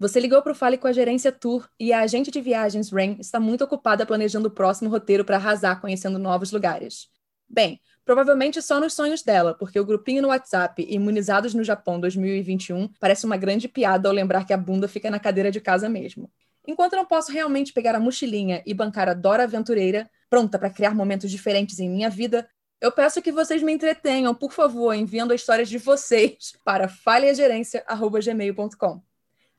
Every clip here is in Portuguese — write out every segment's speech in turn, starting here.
Você ligou para o Fale com a Gerência Tour e a agente de viagens Rain está muito ocupada planejando o próximo roteiro para arrasar conhecendo novos lugares. Bem, provavelmente só nos sonhos dela, porque o grupinho no WhatsApp Imunizados no Japão 2021 parece uma grande piada ao lembrar que a bunda fica na cadeira de casa mesmo. Enquanto não posso realmente pegar a mochilinha e bancar a Dora Aventureira, pronta para criar momentos diferentes em minha vida, eu peço que vocês me entretenham, por favor, enviando as histórias de vocês para falhagerência.gmail.com.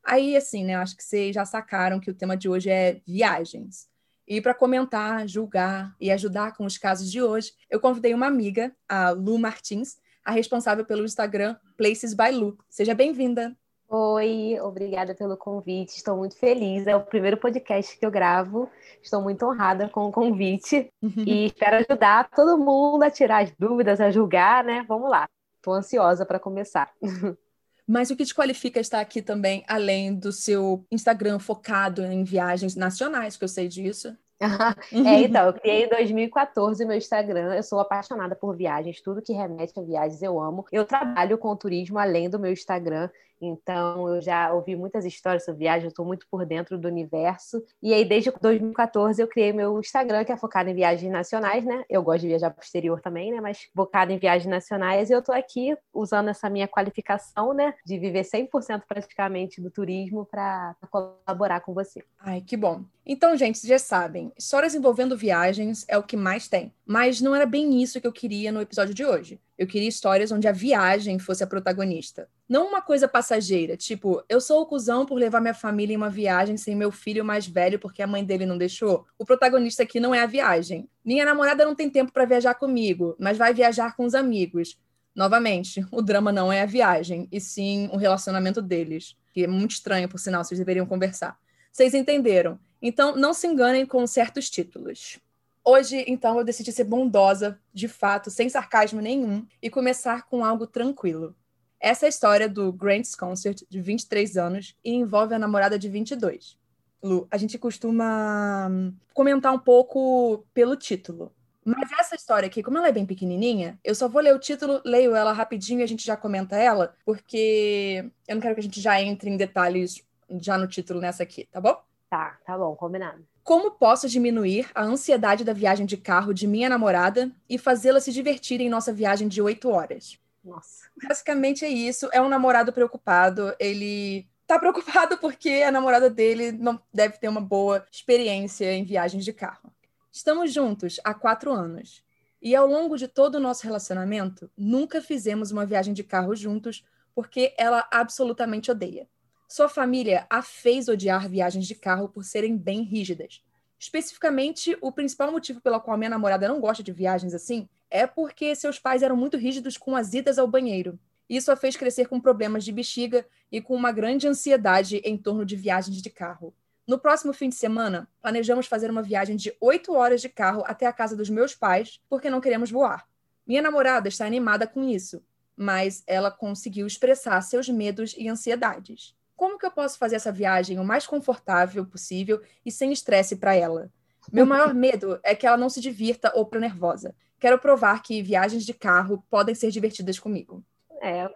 Aí, assim, né, acho que vocês já sacaram que o tema de hoje é viagens. E para comentar, julgar e ajudar com os casos de hoje, eu convidei uma amiga, a Lu Martins, a responsável pelo Instagram Places by Lu. Seja bem-vinda. Oi, obrigada pelo convite. Estou muito feliz. É o primeiro podcast que eu gravo. Estou muito honrada com o convite e espero ajudar todo mundo a tirar as dúvidas, a julgar, né? Vamos lá. Estou ansiosa para começar. Mas o que te qualifica estar aqui também, além do seu Instagram focado em viagens nacionais, que eu sei disso? é, então, eu criei em 2014 meu Instagram. Eu sou apaixonada por viagens, tudo que remete a viagens eu amo. Eu trabalho com turismo além do meu Instagram. Então, eu já ouvi muitas histórias sobre viagem, eu estou muito por dentro do universo. E aí, desde 2014, eu criei meu Instagram, que é focado em viagens nacionais, né? Eu gosto de viajar para o exterior também, né? Mas focado em viagens nacionais. E eu estou aqui usando essa minha qualificação, né? De viver 100% praticamente do turismo para colaborar com você. Ai, que bom. Então, gente, vocês já sabem, histórias envolvendo viagens é o que mais tem. Mas não era bem isso que eu queria no episódio de hoje. Eu queria histórias onde a viagem fosse a protagonista. Não uma coisa passageira, tipo, eu sou o cuzão por levar minha família em uma viagem sem meu filho mais velho porque a mãe dele não deixou. O protagonista aqui não é a viagem. Minha namorada não tem tempo para viajar comigo, mas vai viajar com os amigos. Novamente, o drama não é a viagem, e sim o relacionamento deles. Que é muito estranho, por sinal, vocês deveriam conversar. Vocês entenderam? Então, não se enganem com certos títulos. Hoje, então, eu decidi ser bondosa, de fato, sem sarcasmo nenhum, e começar com algo tranquilo. Essa é a história do Grant's Concert, de 23 anos, e envolve a namorada de 22. Lu, a gente costuma hum, comentar um pouco pelo título. Mas essa história aqui, como ela é bem pequenininha, eu só vou ler o título, leio ela rapidinho e a gente já comenta ela, porque eu não quero que a gente já entre em detalhes já no título nessa aqui, tá bom? Tá, tá bom, combinado. Como posso diminuir a ansiedade da viagem de carro de minha namorada e fazê-la se divertir em nossa viagem de oito horas? Nossa. Basicamente é isso. É um namorado preocupado. Ele tá preocupado porque a namorada dele não deve ter uma boa experiência em viagens de carro. Estamos juntos há quatro anos. E ao longo de todo o nosso relacionamento, nunca fizemos uma viagem de carro juntos porque ela absolutamente odeia. Sua família a fez odiar viagens de carro por serem bem rígidas. Especificamente, o principal motivo pelo qual minha namorada não gosta de viagens assim é porque seus pais eram muito rígidos com as idas ao banheiro. Isso a fez crescer com problemas de bexiga e com uma grande ansiedade em torno de viagens de carro. No próximo fim de semana, planejamos fazer uma viagem de oito horas de carro até a casa dos meus pais, porque não queremos voar. Minha namorada está animada com isso, mas ela conseguiu expressar seus medos e ansiedades como que eu posso fazer essa viagem o mais confortável possível e sem estresse para ela? Meu maior medo é que ela não se divirta ou para nervosa. Quero provar que viagens de carro podem ser divertidas comigo. É,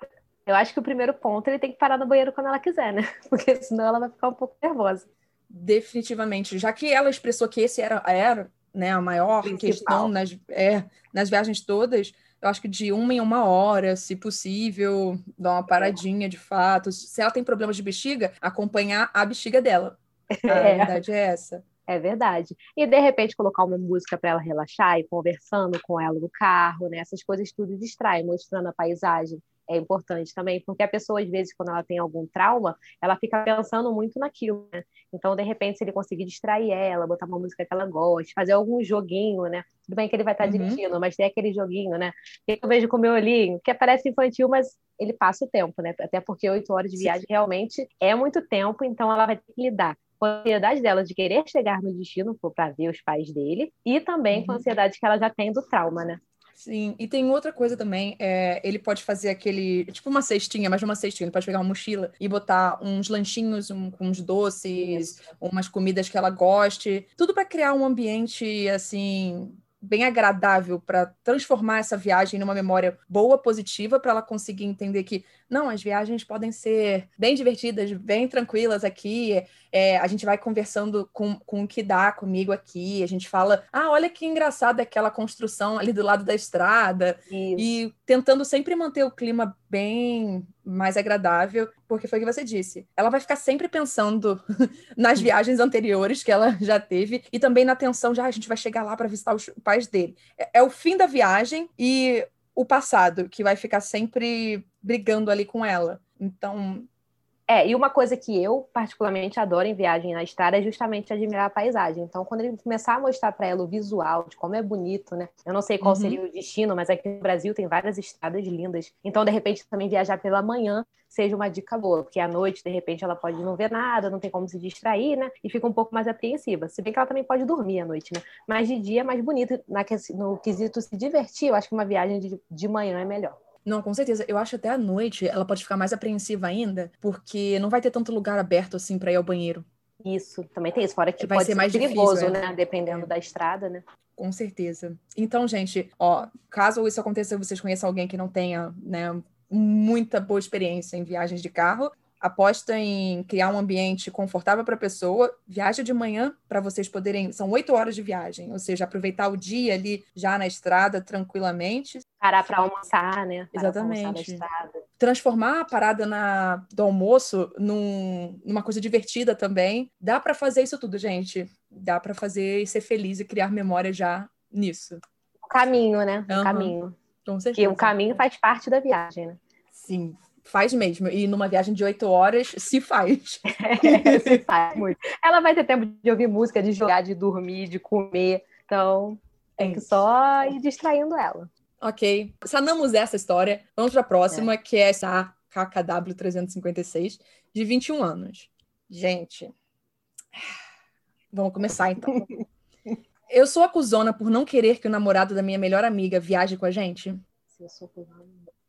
eu acho que o primeiro ponto ele tem que parar no banheiro quando ela quiser, né? Porque senão ela vai ficar um pouco nervosa. Definitivamente. Já que ela expressou que esse era, era né, a maior Principal. questão nas, é, nas viagens todas, eu acho que de uma em uma hora, se possível, dar uma paradinha de fato. Se ela tem problemas de bexiga, acompanhar a bexiga dela. A é. verdade é essa. É verdade. E de repente colocar uma música para ela relaxar e conversando com ela no carro, né? Essas coisas tudo distrai, mostrando a paisagem é importante também, porque a pessoa, às vezes, quando ela tem algum trauma, ela fica pensando muito naquilo, né? Então, de repente, se ele conseguir distrair ela, botar uma música que ela gosta, fazer algum joguinho, né? Tudo bem que ele vai estar uhum. dirigindo, mas tem aquele joguinho, né? Que eu vejo com o meu olhinho, que parece infantil, mas ele passa o tempo, né? Até porque oito horas de viagem realmente é muito tempo, então ela vai ter que lidar com a ansiedade dela de querer chegar no destino para ver os pais dele e também uhum. com a uhum. ansiedade que ela já tem do trauma, né? Sim, e tem outra coisa também, é, ele pode fazer aquele, tipo uma cestinha, mas uma cestinha, ele pode pegar uma mochila e botar uns lanchinhos um, com uns doces, umas comidas que ela goste, tudo para criar um ambiente, assim, bem agradável para transformar essa viagem numa memória boa, positiva, para ela conseguir entender que não, as viagens podem ser bem divertidas, bem tranquilas aqui. É, a gente vai conversando com, com o que dá comigo aqui. A gente fala, ah, olha que engraçada aquela construção ali do lado da estrada. Isso. E tentando sempre manter o clima bem mais agradável, porque foi o que você disse. Ela vai ficar sempre pensando nas viagens anteriores que ela já teve e também na tensão de ah, a gente vai chegar lá para visitar os pais dele. É, é o fim da viagem e o passado que vai ficar sempre brigando ali com ela. Então, é, e uma coisa que eu particularmente adoro em viagem na estrada é justamente admirar a paisagem. Então, quando ele começar a mostrar para ela o visual, de como é bonito, né? Eu não sei qual uhum. seria o destino, mas aqui no Brasil tem várias estradas lindas. Então, de repente, também viajar pela manhã seja uma dica boa, porque à noite, de repente, ela pode não ver nada, não tem como se distrair, né? E fica um pouco mais apreensiva. Se bem que ela também pode dormir à noite, né? Mas de dia é mais bonito. No quesito se divertir, eu acho que uma viagem de, de manhã é melhor. Não, com certeza. Eu acho até à noite ela pode ficar mais apreensiva ainda, porque não vai ter tanto lugar aberto assim para ir ao banheiro. Isso, também tem isso. Fora que vai pode ser, ser mais perigoso, difícil, é. né? Dependendo é. da estrada, né? Com certeza. Então, gente, ó, caso isso aconteça, vocês conheçam alguém que não tenha, né, muita boa experiência em viagens de carro, aposta em criar um ambiente confortável para a pessoa, viaja de manhã para vocês poderem. São oito horas de viagem, ou seja, aproveitar o dia ali já na estrada tranquilamente. Parar para almoçar, né? Parar Exatamente. Transformar a parada na, do almoço num, numa coisa divertida também. Dá para fazer isso tudo, gente. Dá para fazer e ser feliz e criar memória já nisso. O caminho, né? O uhum. caminho. Com certeza. Que o caminho faz parte da viagem, né? Sim, faz mesmo. E numa viagem de oito horas, se faz. É, se faz muito. Ela vai ter tempo de ouvir música, de jogar, de dormir, de comer. Então, tem que só ir distraindo ela. Ok. Sanamos essa história. Vamos para a próxima, é. que é essa KKW 356, de 21 anos. Gente, vamos começar então. Eu sou acusona por não querer que o namorado da minha melhor amiga viaje com a gente? Se eu sou acusona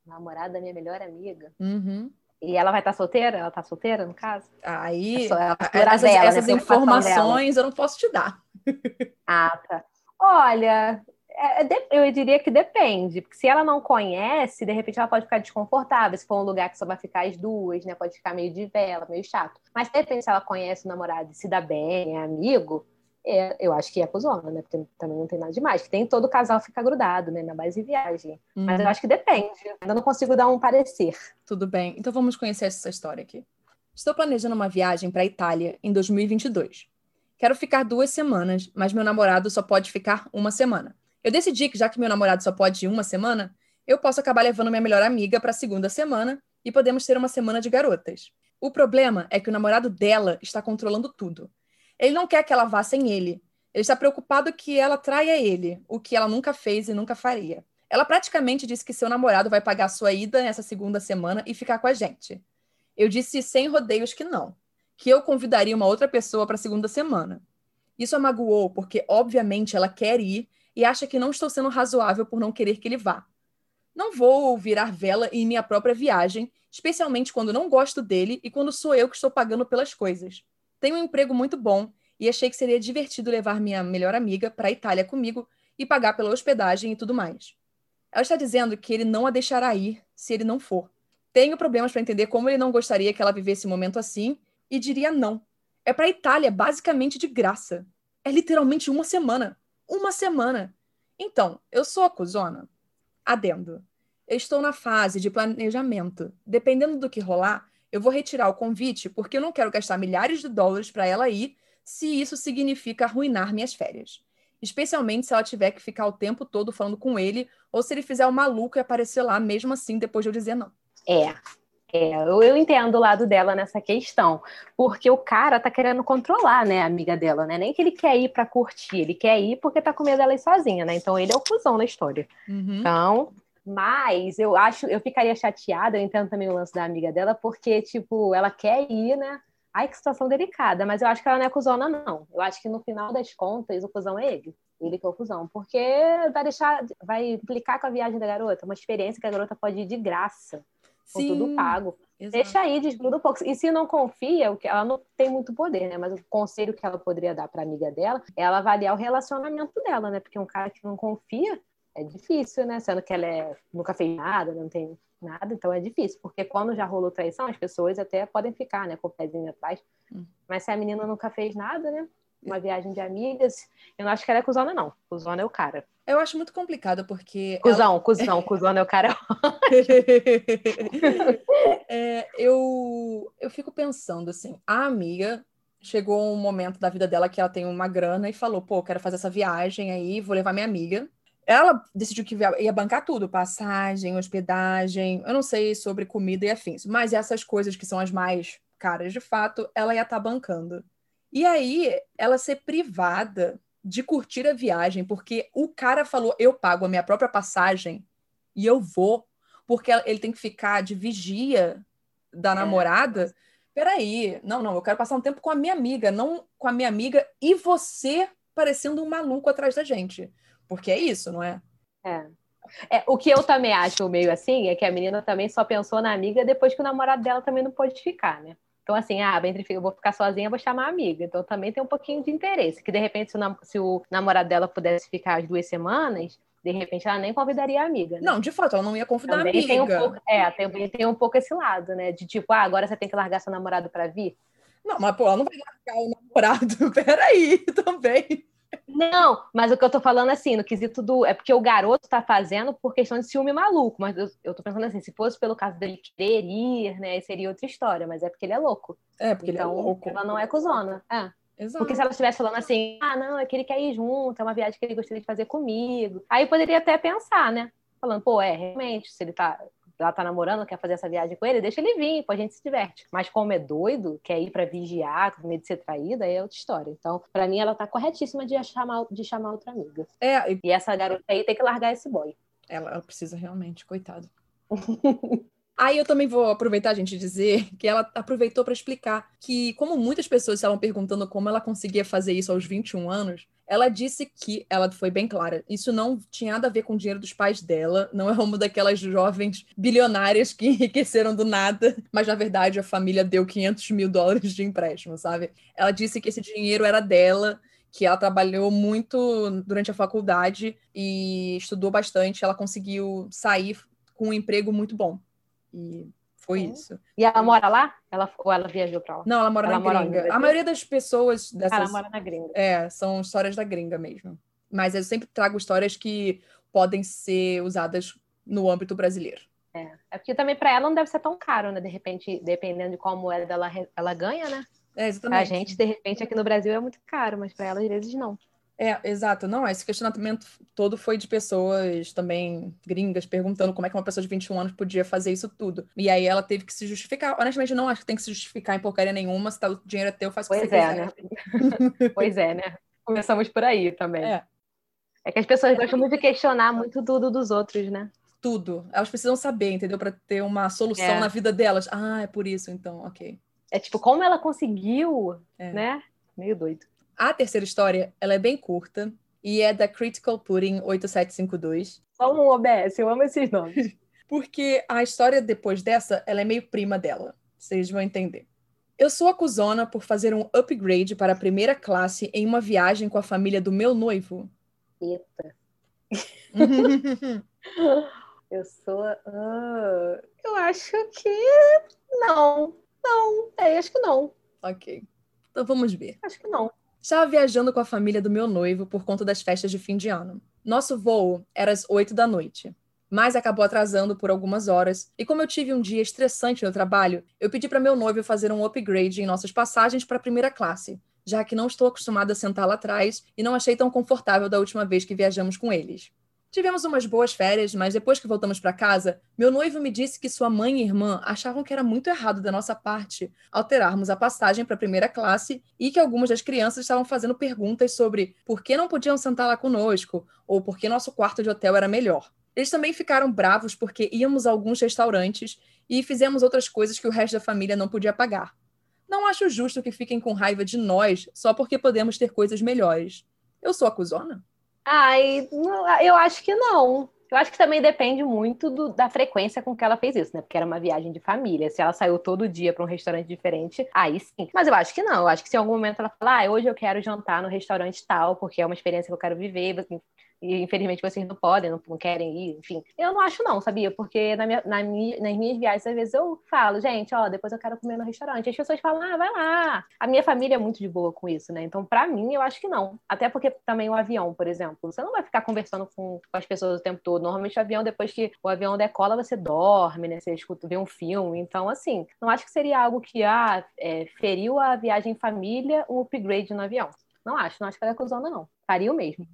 namorada da minha melhor amiga. Uhum. E ela vai estar tá solteira? Ela está solteira, no caso? Aí, é essas, dela, né, essas informações eu não posso te dar. Ah, tá. Olha, é, é eu diria que depende, porque se ela não conhece, de repente ela pode ficar desconfortável, se for um lugar que só vai ficar as duas, né? Pode ficar meio de vela, meio chato. Mas de repente, se ela conhece o namorado e se dá bem, é amigo, é, eu acho que é cuzona, né? Porque também não tem nada demais. Que tem todo casal fica grudado, né? Na base de viagem. Uhum. Mas eu uhum. acho que depende. Ainda não consigo dar um parecer. Tudo bem. Então vamos conhecer essa história aqui. Estou planejando uma viagem para a Itália em 2022. Quero ficar duas semanas, mas meu namorado só pode ficar uma semana. Eu decidi que já que meu namorado só pode ir uma semana, eu posso acabar levando minha melhor amiga para a segunda semana e podemos ter uma semana de garotas. O problema é que o namorado dela está controlando tudo. Ele não quer que ela vá sem ele. Ele está preocupado que ela traia ele, o que ela nunca fez e nunca faria. Ela praticamente disse que seu namorado vai pagar sua ida nessa segunda semana e ficar com a gente. Eu disse sem rodeios que não, que eu convidaria uma outra pessoa para a segunda semana. Isso a magoou porque, obviamente, ela quer ir e acha que não estou sendo razoável por não querer que ele vá. Não vou virar vela em minha própria viagem, especialmente quando não gosto dele e quando sou eu que estou pagando pelas coisas. Tenho um emprego muito bom e achei que seria divertido levar minha melhor amiga para a Itália comigo e pagar pela hospedagem e tudo mais. Ela está dizendo que ele não a deixará ir se ele não for. Tenho problemas para entender como ele não gostaria que ela vivesse um momento assim e diria não. É para a Itália, basicamente de graça. É literalmente uma semana. Uma semana. Então, eu sou a cuzona? Adendo. Eu estou na fase de planejamento. Dependendo do que rolar, eu vou retirar o convite porque eu não quero gastar milhares de dólares para ela ir se isso significa arruinar minhas férias. Especialmente se ela tiver que ficar o tempo todo falando com ele ou se ele fizer o maluco e aparecer lá mesmo assim depois de eu dizer não. É, é, eu, entendo o lado dela nessa questão, porque o cara tá querendo controlar, né, a amiga dela, né? Nem que ele quer ir para curtir, ele quer ir porque tá com medo dela ir sozinha, né? Então ele é o cuzão na história. Uhum. Então, mas eu acho, eu ficaria chateada, eu entendo também o lance da amiga dela, porque, tipo, ela quer ir, né? Ai, que situação delicada, mas eu acho que ela não é cuzona, não. Eu acho que no final das contas, o cuzão é ele. Ele que é o cuzão. Porque vai deixar, vai implicar com a viagem da garota, uma experiência que a garota pode ir de graça, com Sim. tudo pago. Exato. Deixa aí, desgruda um pouco. E se não confia, o que ela não tem muito poder, né? Mas o conselho que ela poderia dar para amiga dela é ela avaliar o relacionamento dela, né? Porque um cara que não confia é difícil, né? Sendo que ela é, nunca fez nada, não tem nada, então é difícil, porque quando já rolou traição, as pessoas até podem ficar, né, com o pezinho atrás. Hum. Mas se a menina nunca fez nada, né? Uma viagem de amigas, eu não acho que ela é cuzona, não. Cuzona é o cara. Eu acho muito complicado, porque. Cusão, ela... cuzão, cuzona é o cara. é, eu, eu fico pensando assim, a amiga chegou um momento da vida dela que ela tem uma grana e falou, pô, quero fazer essa viagem aí, vou levar minha amiga. Ela decidiu que ia bancar tudo, passagem, hospedagem, eu não sei sobre comida e afins, mas essas coisas que são as mais caras de fato, ela ia estar tá bancando. E aí, ela ser privada de curtir a viagem, porque o cara falou: eu pago a minha própria passagem e eu vou, porque ele tem que ficar de vigia da é. namorada. Peraí, não, não, eu quero passar um tempo com a minha amiga, não com a minha amiga e você parecendo um maluco atrás da gente. Porque é isso, não é? É. É, o que eu também acho meio assim é que a menina também só pensou na amiga depois que o namorado dela também não pôde ficar, né? Então, assim, ah, entre eu vou ficar sozinha, vou chamar a amiga. Então, também tem um pouquinho de interesse. Que, de repente, se o, se o namorado dela pudesse ficar as duas semanas, de repente, ela nem convidaria a amiga. Né? Não, de fato, ela não ia convidar também a amiga. Tem um pouco, é, também tem um pouco esse lado, né? De tipo, ah, agora você tem que largar seu namorado para vir. Não, mas, pô, ela não vai largar o namorado. Peraí, também. Não, mas o que eu tô falando assim, no quesito do. É porque o garoto tá fazendo por questão de ciúme maluco. Mas eu, eu tô pensando assim, se fosse pelo caso dele querer ir, né, seria outra história, mas é porque ele é louco. É, porque então, ele é então, louco. Ela não é cuzona. É. Exato. Porque se ela estivesse falando assim, ah, não, é que ele quer ir junto, é uma viagem que ele gostaria de fazer comigo. Aí poderia até pensar, né? Falando, pô, é, realmente, se ele tá ela tá namorando, quer fazer essa viagem com ele, deixa ele vir, pô, a gente se diverte. Mas como é doido, quer ir para vigiar, com medo de ser traída, aí é outra história. Então, para mim, ela tá corretíssima de chamar, de chamar outra amiga. É, e... e essa garota aí tem que largar esse boy. Ela, ela precisa realmente, coitado. Aí eu também vou aproveitar, gente, dizer que ela aproveitou para explicar que, como muitas pessoas estavam perguntando como ela conseguia fazer isso aos 21 anos, ela disse que, ela foi bem clara, isso não tinha nada a ver com o dinheiro dos pais dela, não é uma daquelas jovens bilionárias que enriqueceram do nada, mas na verdade a família deu 500 mil dólares de empréstimo, sabe? Ela disse que esse dinheiro era dela, que ela trabalhou muito durante a faculdade e estudou bastante, ela conseguiu sair com um emprego muito bom. E foi isso. E ela mora lá? Ela, ou ela viajou para lá? Não, ela mora ela na mora gringa. A maioria das pessoas dessas... Ela mora na gringa. É, são histórias da gringa mesmo. Mas eu sempre trago histórias que podem ser usadas no âmbito brasileiro. É, é porque também para ela não deve ser tão caro, né? De repente, dependendo de qual moeda ela, ela ganha, né? É, exatamente. A gente, de repente, aqui no Brasil é muito caro, mas para ela, às vezes, não. É, exato. Não, esse questionamento todo foi de pessoas também gringas perguntando como é que uma pessoa de 21 anos podia fazer isso tudo. E aí ela teve que se justificar. Honestamente, não acho que tem que se justificar em porcaria nenhuma. Se tá, o dinheiro é teu, faz o que pois você é, quiser. Né? pois é, né? Começamos por aí também. É. É que as pessoas gostam muito de questionar muito tudo dos outros, né? Tudo. Elas precisam saber, entendeu? Para ter uma solução é. na vida delas. Ah, é por isso, então, ok. É tipo, como ela conseguiu, é. né? Meio doido. A terceira história, ela é bem curta e é da Critical Pudding 8752. Só um OBS, eu amo esses nomes. Porque a história depois dessa, ela é meio prima dela. Vocês vão entender. Eu sou acusona por fazer um upgrade para a primeira classe em uma viagem com a família do meu noivo. Eita. eu sou. Uh, eu acho que não. Não. É, acho que não. Ok. Então vamos ver. Acho que não. Estava viajando com a família do meu noivo por conta das festas de fim de ano. Nosso voo era às 8 da noite, mas acabou atrasando por algumas horas, e como eu tive um dia estressante no trabalho, eu pedi para meu noivo fazer um upgrade em nossas passagens para a primeira classe, já que não estou acostumada a sentar lá atrás e não achei tão confortável da última vez que viajamos com eles. Tivemos umas boas férias, mas depois que voltamos para casa, meu noivo me disse que sua mãe e irmã achavam que era muito errado da nossa parte alterarmos a passagem para a primeira classe e que algumas das crianças estavam fazendo perguntas sobre por que não podiam sentar lá conosco ou por que nosso quarto de hotel era melhor. Eles também ficaram bravos porque íamos a alguns restaurantes e fizemos outras coisas que o resto da família não podia pagar. Não acho justo que fiquem com raiva de nós só porque podemos ter coisas melhores. Eu sou acusona? Ai, eu acho que não. Eu acho que também depende muito do, da frequência com que ela fez isso, né? Porque era uma viagem de família. Se ela saiu todo dia para um restaurante diferente, aí sim. Mas eu acho que não. Eu acho que se em algum momento ela falar, ah, hoje eu quero jantar no restaurante tal, porque é uma experiência que eu quero viver, e infelizmente vocês não podem, não, não, querem ir, enfim. Eu não acho não, sabia? Porque na minha, na minha, nas minhas viagens, às vezes eu falo, gente, ó, depois eu quero comer no restaurante. As pessoas falam, ah, vai lá. A minha família é muito de boa com isso, né? Então, para mim, eu acho que não. Até porque também o avião, por exemplo, você não vai ficar conversando com, com as pessoas o tempo todo. Normalmente o avião, depois que o avião decola, você dorme, né? Você escuta, vê um filme. Então, assim, não acho que seria algo que, ah, é, feriu a viagem em família um upgrade no avião. Não acho, não acho que ela é acusando, não. Faria o mesmo.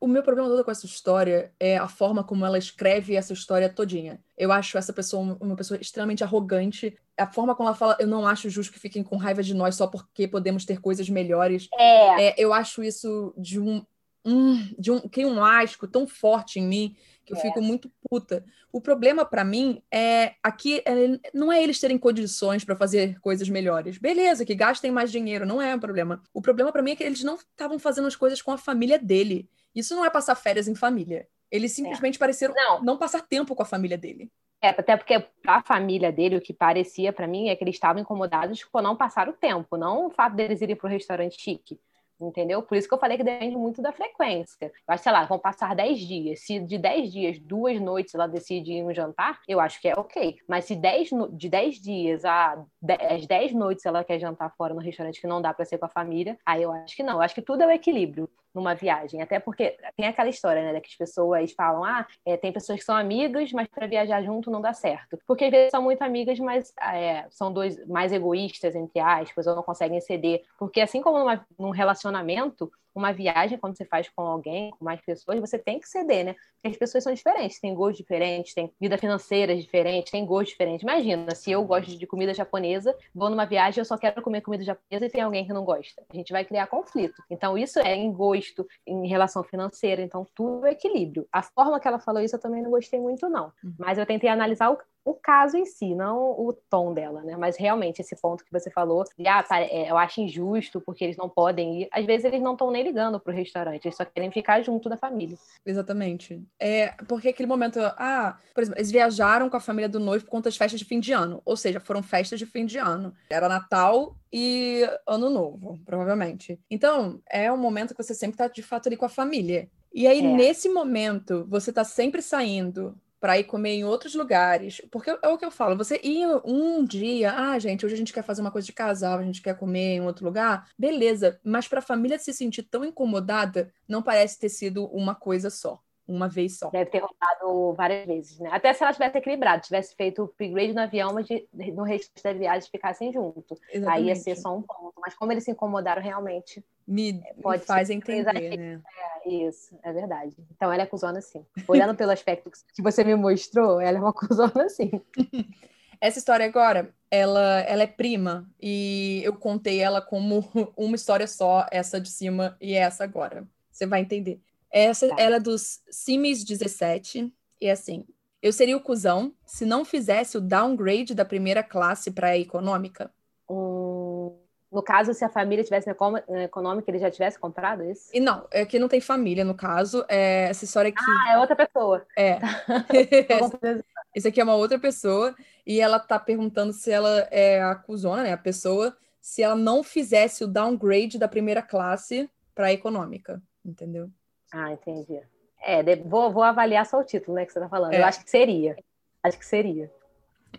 o meu problema todo com essa história é a forma como ela escreve essa história todinha. Eu acho essa pessoa uma pessoa extremamente arrogante. A forma como ela fala, eu não acho justo que fiquem com raiva de nós só porque podemos ter coisas melhores. É. é eu acho isso de um, um de um que um asco tão forte em mim que eu é. fico muito puta. O problema para mim é aqui é, não é eles terem condições para fazer coisas melhores. Beleza, que gastem mais dinheiro, não é um problema. O problema para mim é que eles não estavam fazendo as coisas com a família dele. Isso não é passar férias em família. Eles simplesmente é. pareceram não. não passar tempo com a família dele. É, até porque a família dele, o que parecia para mim é que eles estavam incomodados por não passar o tempo, não o fato deles irem para o restaurante chique entendeu? Por isso que eu falei que depende muito da frequência. Acho, sei lá, vão passar 10 dias. Se de 10 dias, duas noites ela decide ir um jantar, eu acho que é ok. Mas se 10, de 10 dias a 10, 10 noites ela quer jantar fora no restaurante que não dá para ser com a família, aí eu acho que não. Eu acho que tudo é o equilíbrio numa viagem. Até porque tem aquela história, né, que as pessoas falam, ah, é, tem pessoas que são amigas, mas para viajar junto não dá certo. Porque às vezes são muito amigas, mas é, são dois mais egoístas, entre aspas, ou não conseguem ceder. Porque assim como numa, num relacionamento, uma viagem, quando você faz com alguém, com mais pessoas, você tem que ceder, né? Porque as pessoas são diferentes, têm gostos diferentes, têm vida financeira diferente, têm gostos diferentes. Imagina, se eu gosto de comida japonesa, vou numa viagem, eu só quero comer comida japonesa e tem alguém que não gosta. A gente vai criar conflito. Então, isso é em gosto, em relação financeira, então tudo é equilíbrio. A forma que ela falou isso eu também não gostei muito, não. Uhum. Mas eu tentei analisar o, o caso em si, não o tom dela, né? Mas realmente esse ponto que você falou, de, ah, tá, é, eu acho injusto porque eles não podem ir. Às vezes eles não estão nem ligando pro restaurante, eles só querem ficar junto da família. Exatamente. É, porque aquele momento, ah, por exemplo, eles viajaram com a família do noivo por conta das festas de fim de ano, ou seja, foram festas de fim de ano. Era Natal e Ano Novo, provavelmente. Então, é um momento que você sempre tá de fato ali com a família. E aí, é. nesse momento, você tá sempre saindo para ir comer em outros lugares. Porque é o que eu falo, você ir um dia, ah, gente, hoje a gente quer fazer uma coisa de casal, a gente quer comer em outro lugar, beleza, mas para a família se sentir tão incomodada, não parece ter sido uma coisa só. Uma vez só. Deve ter rodado várias vezes, né? Até se ela tivesse equilibrado, tivesse feito o upgrade no avião, mas de, no resto da viagem ficassem junto. Exatamente. Aí ia ser só um ponto. Mas como eles se incomodaram realmente, me, pode me faz entender, né? É, isso, é verdade. Então ela é cuzona sim. Olhando pelo aspecto que você me mostrou, ela é uma cuzona sim. Essa história agora, ela, ela é prima e eu contei ela como uma história só, essa de cima e essa agora. Você vai entender. Essa, tá. ela é dos Simis 17 e é assim, eu seria o cuzão se não fizesse o downgrade da primeira classe para a econômica. Hum, no caso, se a família tivesse na econômica, ele já tivesse comprado isso? E não, é que não tem família, no caso. É essa história aqui. Ah, é outra pessoa. É. Esse aqui é uma outra pessoa, e ela tá perguntando se ela é a cuzona, né? A pessoa, se ela não fizesse o downgrade da primeira classe para a econômica, entendeu? Ah, entendi. É, vou, vou avaliar só o título, né, que você tá falando. É. Eu acho que seria. Acho que seria.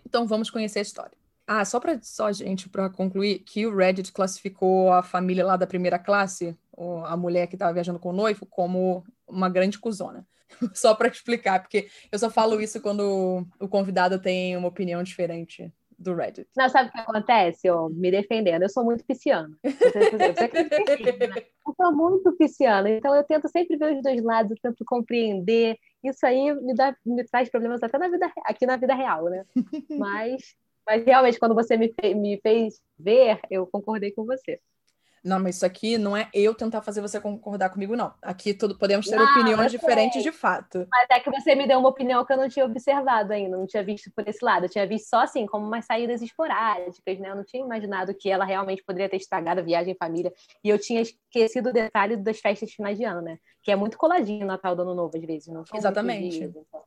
Então vamos conhecer a história. Ah, só para só gente para concluir que o Reddit classificou a família lá da primeira classe, a mulher que estava viajando com o noivo, como uma grande cuzona. só para explicar, porque eu só falo isso quando o convidado tem uma opinião diferente do Reddit. Não, sabe o que acontece? Oh, me defendendo, eu sou muito pisciana. Eu sou muito pisciana, então eu tento sempre ver os dois lados, eu tento compreender. Isso aí me, dá, me traz problemas até na vida, aqui na vida real, né? Mas mas realmente, quando você me, me fez ver, eu concordei com você. Não, mas isso aqui não é eu tentar fazer você concordar comigo, não. Aqui todo, podemos ter não, opiniões diferentes de fato. Mas é que você me deu uma opinião que eu não tinha observado ainda, não tinha visto por esse lado. Eu tinha visto só assim, como umas saídas esporádicas, né? Eu não tinha imaginado que ela realmente poderia ter estragado a viagem em família. E eu tinha esquecido o detalhe das festas finais de ano, né? Que é muito coladinho Natal do Ano Novo, às vezes. Não Exatamente. Dias, então.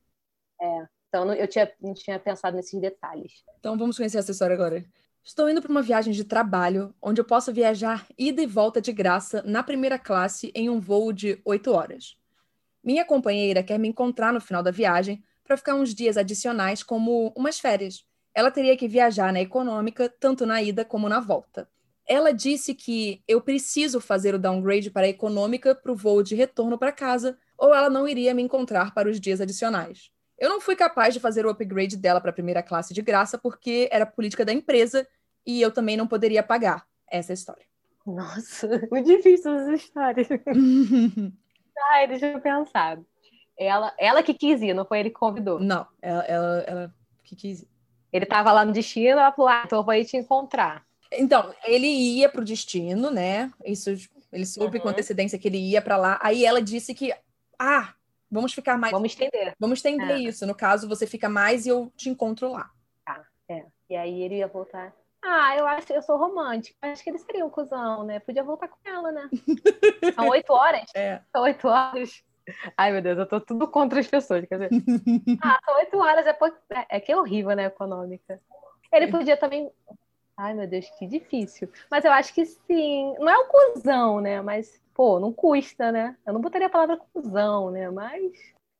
É. Então eu tinha, não tinha pensado nesses detalhes. Então vamos conhecer essa história agora. Estou indo para uma viagem de trabalho, onde eu posso viajar ida e volta de graça na primeira classe em um voo de oito horas. Minha companheira quer me encontrar no final da viagem para ficar uns dias adicionais, como umas férias. Ela teria que viajar na econômica, tanto na ida como na volta. Ela disse que eu preciso fazer o downgrade para a econômica para o voo de retorno para casa, ou ela não iria me encontrar para os dias adicionais. Eu não fui capaz de fazer o upgrade dela para a primeira classe de graça porque era política da empresa e eu também não poderia pagar essa história. Nossa, muito difícil essa história. Ai, deixa eu pensar. Ela, ela que quis ir, não foi ele que convidou? Não, ela, ela, ela que quis ir. Ele estava lá no destino, ela falou, ah, então eu vou ir te encontrar. Então, ele ia para o destino, né? Isso, ele soube uhum. com antecedência que ele ia para lá. Aí ela disse que, ah, vamos ficar mais. Vamos estender. Vamos estender é. isso. No caso, você fica mais e eu te encontro lá. Tá, é. E aí ele ia voltar. Ah, eu acho eu sou romântica. Acho que ele seria um cuzão, né? Podia voltar com ela, né? São oito horas? É. São oito horas. Ai, meu Deus, eu tô tudo contra as pessoas. Quer dizer, ah, são oito horas, é, é, é que é horrível, né, econômica. Ele podia também. Ai, meu Deus, que difícil. Mas eu acho que sim. Não é um cuzão, né? Mas, pô, não custa, né? Eu não botaria a palavra cuzão, né? Mas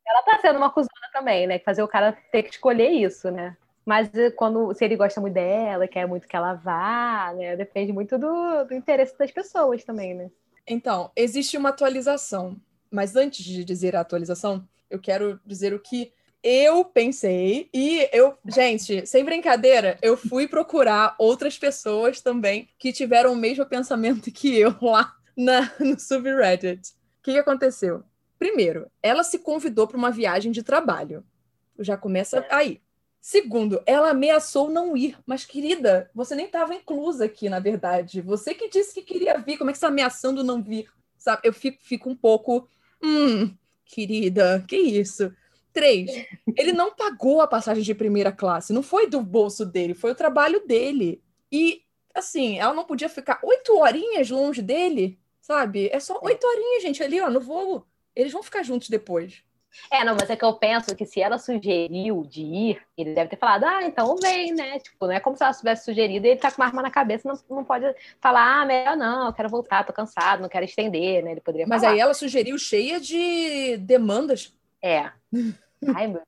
ela tá sendo uma cuzona também, né? Fazer o cara ter que escolher isso, né? Mas eh, quando se ele gosta muito dela, quer muito que ela vá, né? Depende muito do, do interesse das pessoas também, né? Então, existe uma atualização. Mas antes de dizer a atualização, eu quero dizer o que eu pensei e eu, gente, sem brincadeira, eu fui procurar outras pessoas também que tiveram o mesmo pensamento que eu lá na, no subreddit. O que, que aconteceu? Primeiro, ela se convidou para uma viagem de trabalho. Já começa aí. Segundo, ela ameaçou não ir. Mas, querida, você nem estava inclusa aqui, na verdade. Você que disse que queria vir. Como é que está ameaçando não vir? Sabe? Eu fico, fico um pouco. Hum, querida, que isso? Três, ele não pagou a passagem de primeira classe. Não foi do bolso dele, foi o trabalho dele. E, assim, ela não podia ficar oito horinhas longe dele, sabe? É só oito horinhas, gente, ali, ó, no voo. Eles vão ficar juntos depois. É, não, mas é que eu penso que se ela sugeriu de ir, ele deve ter falado, ah, então vem, né? Tipo, não é como se ela tivesse sugerido e ele tá com uma arma na cabeça, não, não pode falar, ah, melhor não, eu quero voltar, tô cansado, não quero estender, né? Ele poderia Mas falar. aí ela sugeriu cheia de demandas. É. Ai, meu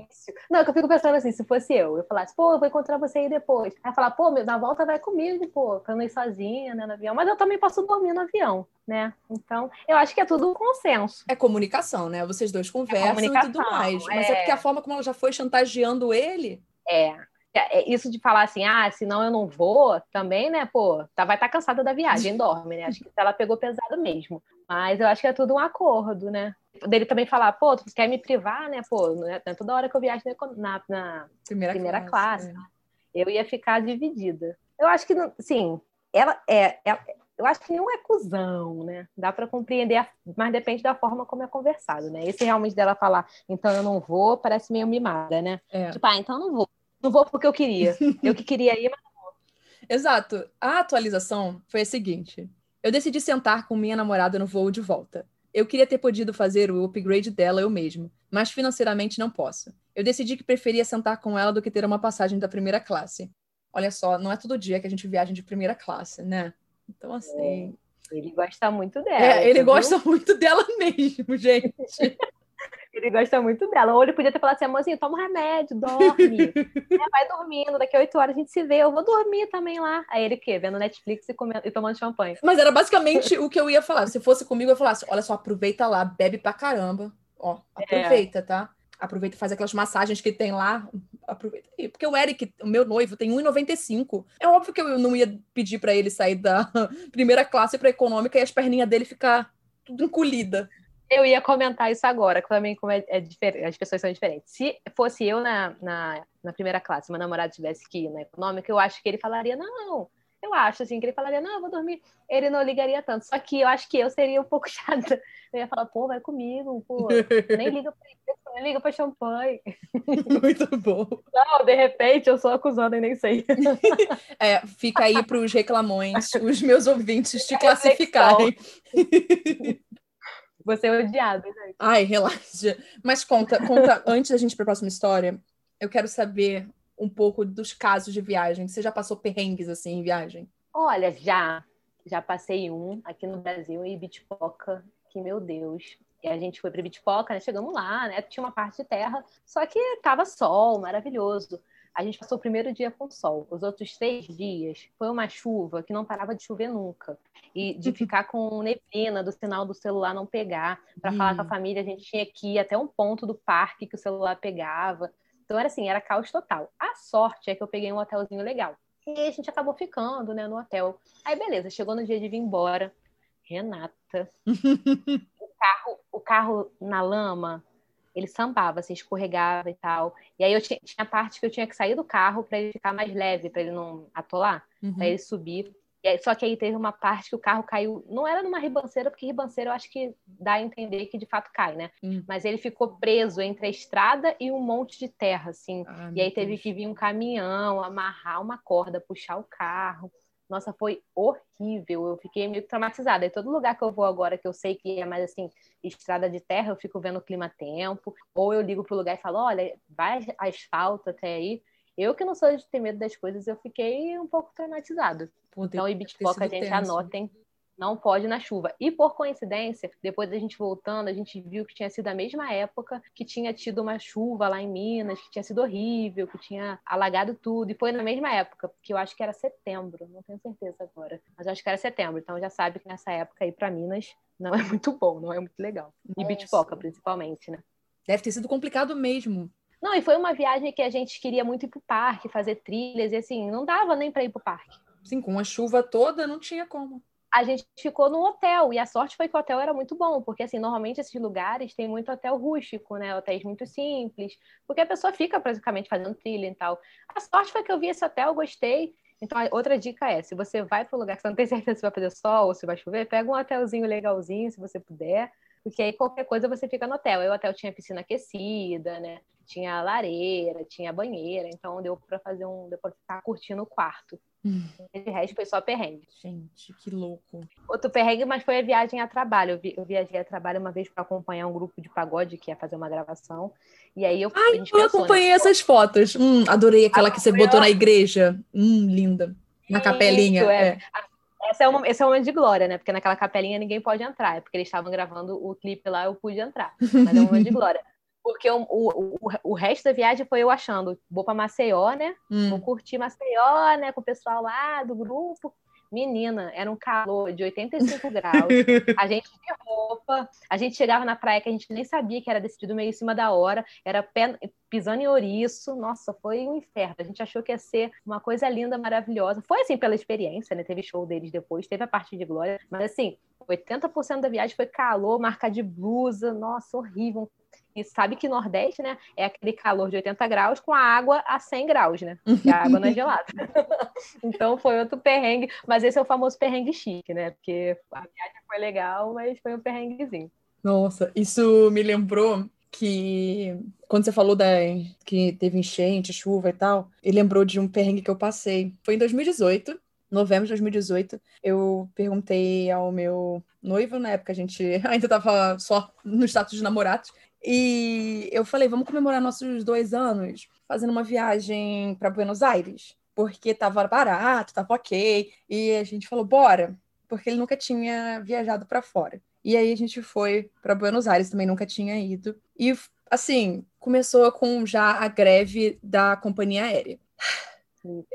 difícil. Não, é que eu fico pensando assim, se fosse eu, eu falasse, pô, eu vou encontrar você aí depois. Aí falar, pô, na volta vai comigo, pô, pra eu não ir sozinha, né, no avião. Mas eu também posso dormir no avião, né? Então, eu acho que é tudo um consenso. É comunicação, né? Vocês dois conversam é e tudo mais. Mas é... é porque a forma como ela já foi chantageando ele. É, é, isso de falar assim, ah, senão eu não vou, também, né, pô, tá, vai estar tá cansada da viagem, dorme, né? Acho que ela pegou pesado mesmo. Mas eu acho que é tudo um acordo, né? Dele também falar, pô, tu quer me privar, né? Pô, não é, é toda hora que eu viajo na, na primeira, primeira classe. classe. É. Eu ia ficar dividida. Eu acho que, sim, ela é, ela, eu acho que não é cuzão, né? Dá para compreender, mas depende da forma como é conversado, né? Esse realmente dela falar, então eu não vou, parece meio mimada, né? É. Tipo, ah, então eu não vou. Não vou porque eu queria. eu que queria ir, mas não vou. Exato. A atualização foi a seguinte: eu decidi sentar com minha namorada no voo de volta. Eu queria ter podido fazer o upgrade dela eu mesmo, mas financeiramente não posso. Eu decidi que preferia sentar com ela do que ter uma passagem da primeira classe. Olha só, não é todo dia que a gente viaja de primeira classe, né? Então, assim. É, ele gosta muito dela. É, ele gosta muito dela mesmo, gente. Ele gosta muito dela. Ou ele podia ter falado assim, amorzinho, toma um remédio, dorme. é, vai dormindo, daqui a oito horas a gente se vê. Eu vou dormir também lá. Aí ele o quê? Vendo Netflix e, comendo, e tomando champanhe. Mas era basicamente o que eu ia falar. Se fosse comigo, eu assim, olha só, aproveita lá, bebe pra caramba. Ó, aproveita, é. tá? Aproveita e faz aquelas massagens que tem lá. Aproveita aí. Porque o Eric, o meu noivo, tem 1,95. É óbvio que eu não ia pedir para ele sair da primeira classe para econômica e as perninhas dele ficar tudo encolhida. Eu ia comentar isso agora, que também como é, é diferente, as pessoas são diferentes. Se fosse eu na, na, na, primeira classe, meu namorado tivesse que ir na econômica, eu acho que ele falaria, não, Eu acho, assim, que ele falaria, não, eu vou dormir. Ele não ligaria tanto. Só que eu acho que eu seria um pouco chata. Eu ia falar, pô, vai comigo, pô. Nem liga pra isso, nem liga pra champanhe. Muito bom. Não, de repente eu sou acusada e nem sei. É, fica aí pros reclamões, os meus ouvintes te classificarem. Você é odiado, gente. Ai, relaxa. Mas conta, conta, antes da gente ir pra próxima história, eu quero saber um pouco dos casos de viagem. Você já passou perrengues assim em viagem? Olha, já. Já passei um aqui no Brasil, em Bitpoca, que, meu Deus. E a gente foi para Bitpoca, né? Chegamos lá, né? Tinha uma parte de terra, só que tava sol, maravilhoso. A gente passou o primeiro dia com sol. Os outros três dias foi uma chuva que não parava de chover nunca. E de ficar com neblina, do sinal do celular não pegar. Para falar com a família, a gente tinha que ir até um ponto do parque que o celular pegava. Então era assim, era caos total. A sorte é que eu peguei um hotelzinho legal. E a gente acabou ficando, né, no hotel. Aí beleza, chegou no dia de vir embora. Renata. o carro, o carro na lama, ele sambava, assim, escorregava e tal. E aí eu tinha, tinha parte que eu tinha que sair do carro para ele ficar mais leve, para ele não atolar, uhum. para ele subir. Aí, só que aí teve uma parte que o carro caiu, não era numa ribanceira, porque ribanceira eu acho que dá a entender que de fato cai, né? Hum. Mas ele ficou preso entre a estrada e um monte de terra, assim. Ah, e aí teve Deus. que vir um caminhão, amarrar uma corda, puxar o carro. Nossa, foi horrível. Eu fiquei meio traumatizada. E todo lugar que eu vou agora, que eu sei que é mais assim, estrada de terra, eu fico vendo o clima-tempo. Ou eu ligo pro lugar e falo: olha, vai asfalto até aí. Eu que não sou de ter medo das coisas, eu fiquei um pouco traumatizada. Então, em Bitpoca, a gente tenso. anotem não pode na chuva. E por coincidência, depois da gente voltando, a gente viu que tinha sido a mesma época que tinha tido uma chuva lá em Minas, que tinha sido horrível, que tinha alagado tudo. E foi na mesma época, porque eu acho que era setembro, não tenho certeza agora. Mas eu acho que era setembro. Então já sabe que nessa época ir para Minas não é muito bom, não é muito legal. E Bitpoca, principalmente, né? Deve ter sido complicado mesmo. Não, e foi uma viagem que a gente queria muito ir pro parque, fazer trilhas, e assim, não dava nem para ir pro parque. Sim, com a chuva toda não tinha como a gente ficou no hotel, e a sorte foi que o hotel era muito bom, porque assim, normalmente esses lugares tem muito hotel rústico, né? Hotéis muito simples, porque a pessoa fica praticamente fazendo trilha e tal. A sorte foi que eu vi esse hotel, gostei. Então, outra dica é: se você vai para um lugar que você não tem certeza se vai fazer sol ou se vai chover, pega um hotelzinho legalzinho, se você puder, porque aí qualquer coisa você fica no hotel. Aí o hotel tinha piscina aquecida, né? Tinha lareira, tinha banheira, então deu para fazer um, deu para ficar curtindo o quarto. De resto foi só perrengue. Gente, que louco. Outro perrengue, mas foi a viagem a trabalho. Eu, vi, eu viajei a trabalho uma vez para acompanhar um grupo de pagode que ia fazer uma gravação. E aí eu. Ai, eu acompanhei né? essas fotos. Hum, adorei aquela ah, que você botou na igreja. Hum, linda. Na capelinha. Isso, é. é. Essa é, uma, essa é uma de glória, né? Porque naquela capelinha ninguém pode entrar. É porque eles estavam gravando o clipe lá, eu pude entrar. Mas é uma de glória. Porque o, o, o, resto da viagem foi eu achando, vou para Maceió, né? Hum. Vou curtir Maceió, né? Com o pessoal lá do grupo. Menina, era um calor de 85 graus. A gente de roupa, a gente chegava na praia que a gente nem sabia que era decidido meio em cima da hora, era pé, pisando em ouriço. Nossa, foi um inferno. A gente achou que ia ser uma coisa linda, maravilhosa. Foi assim pela experiência, né? Teve show deles depois, teve a parte de glória, mas assim, 80% da viagem foi calor, marca de blusa, nossa, horrível, e sabe que Nordeste, né, é aquele calor de 80 graus com a água a 100 graus, né? Que a água não é gelada. então foi outro perrengue, mas esse é o famoso perrengue chique, né? Porque a viagem foi legal, mas foi um perrenguezinho. Nossa, isso me lembrou que quando você falou da que teve enchente, chuva e tal, e lembrou de um perrengue que eu passei. Foi em 2018, novembro de 2018, eu perguntei ao meu noivo, na época a gente ainda estava só no status de namorados, e eu falei, vamos comemorar nossos dois anos fazendo uma viagem para Buenos Aires, porque tava barato, tava ok. E a gente falou, bora, porque ele nunca tinha viajado para fora. E aí a gente foi para Buenos Aires, também nunca tinha ido. E assim, começou com já a greve da companhia aérea.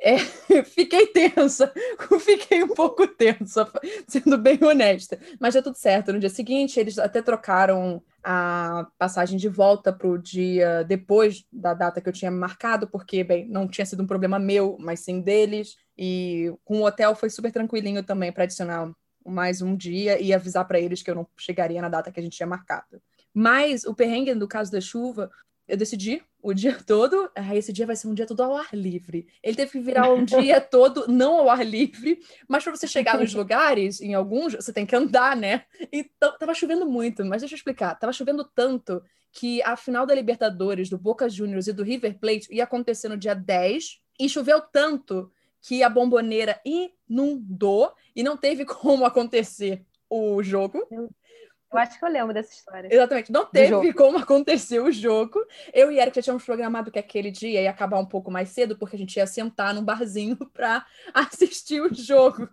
É, fiquei tensa, fiquei um pouco tensa, sendo bem honesta. Mas deu tudo certo. No dia seguinte, eles até trocaram a passagem de volta para o dia depois da data que eu tinha marcado, porque, bem, não tinha sido um problema meu, mas sim deles. E com o hotel foi super tranquilinho também para adicionar mais um dia e avisar para eles que eu não chegaria na data que a gente tinha marcado. Mas o perrengue, no caso da chuva, eu decidi o dia todo, aí esse dia vai ser um dia todo ao ar livre. Ele teve que virar um dia todo não ao ar livre, mas para você chegar nos lugares, em alguns, você tem que andar, né? Então, tava chovendo muito, mas deixa eu explicar. Tava chovendo tanto que a final da Libertadores, do Boca Juniors e do River Plate ia acontecer no dia 10, e choveu tanto que a bomboneira inundou e não teve como acontecer o jogo. Eu acho que eu lembro dessa história. Exatamente. Não teve como acontecer o jogo. Eu e Eric já tínhamos programado que aquele dia ia acabar um pouco mais cedo, porque a gente ia sentar num barzinho para assistir o jogo.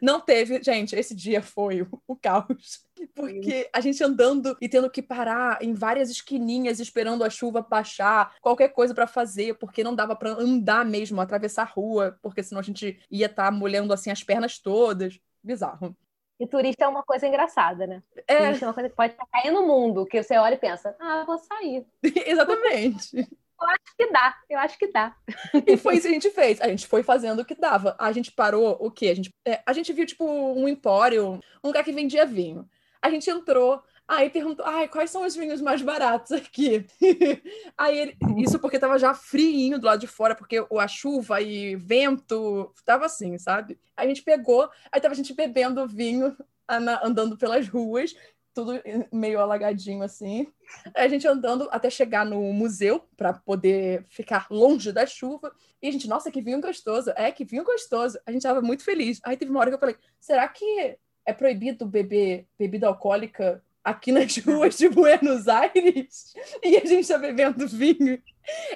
Não teve. Gente, esse dia foi o caos. Porque a gente andando e tendo que parar em várias esquininhas esperando a chuva baixar, qualquer coisa para fazer, porque não dava para andar mesmo, atravessar a rua, porque senão a gente ia estar tá molhando assim as pernas todas. Bizarro. E turista é uma coisa engraçada, né? É. Turista é uma coisa que pode cair no mundo, que você olha e pensa, ah, vou sair. Exatamente. Eu acho que dá, eu acho que dá. E foi isso que a gente fez. A gente foi fazendo o que dava. A gente parou o quê? A gente, é, a gente viu, tipo, um empório, um lugar que vendia vinho. A gente entrou, Aí perguntou, ai, quais são os vinhos mais baratos aqui? Aí ele, isso porque tava já friinho do lado de fora, porque a chuva e vento tava assim, sabe? Aí a gente pegou, aí tava a gente bebendo vinho, andando pelas ruas, tudo meio alagadinho assim. Aí a gente andando até chegar no museu para poder ficar longe da chuva. E a gente, nossa, que vinho gostoso. É, que vinho gostoso. A gente tava muito feliz. Aí teve uma hora que eu falei, será que é proibido beber bebida alcoólica aqui nas ruas de Buenos Aires e a gente tá bebendo vinho.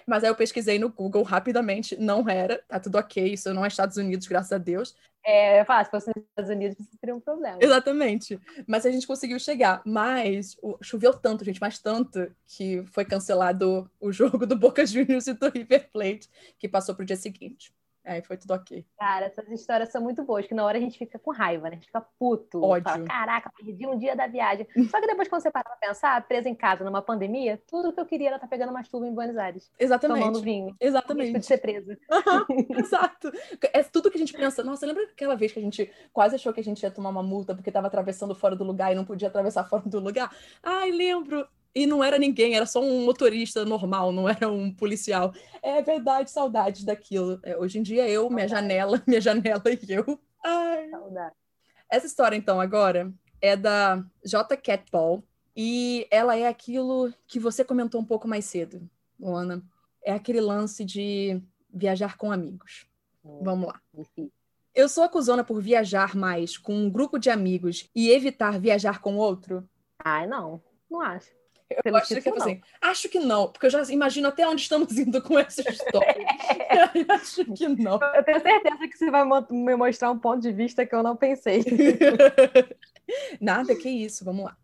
Mas aí eu pesquisei no Google rapidamente, não era, tá tudo ok, isso não é Estados Unidos, graças a Deus. É fácil, se fosse nos Estados Unidos, você teria um problema. Exatamente. Mas a gente conseguiu chegar. Mas o, choveu tanto, gente, mas tanto, que foi cancelado o jogo do Boca Juniors e do River Plate, que passou pro dia seguinte. Aí foi tudo ok. Cara, essas histórias são muito boas, que na hora a gente fica com raiva, né? A gente fica puto. Ódio. Fala, caraca, perdi um dia da viagem. Só que depois, quando você para pra pensar, presa em casa numa pandemia, tudo que eu queria era estar tá pegando uma chuva em Buenos Aires. Exatamente. Tomando vinho. Exatamente. de ser presa. Uhum, exato. É tudo que a gente pensa. Nossa, lembra aquela vez que a gente quase achou que a gente ia tomar uma multa porque estava atravessando fora do lugar e não podia atravessar fora do lugar? Ai, lembro e não era ninguém, era só um motorista normal, não era um policial. É verdade, saudades daquilo. É, hoje em dia eu, minha janela, minha janela e eu. Ai. Saudade. Essa história, então, agora é da J. Catball e ela é aquilo que você comentou um pouco mais cedo, Luana. É aquele lance de viajar com amigos. Hum, Vamos lá. Eu sou acusona por viajar mais com um grupo de amigos e evitar viajar com outro? Ai, não. Não acho. Eu acho que, assim, acho que não, porque eu já imagino até onde estamos indo com essa história. acho que não. Eu tenho certeza que você vai me mostrar um ponto de vista que eu não pensei. Nada, que isso, vamos lá.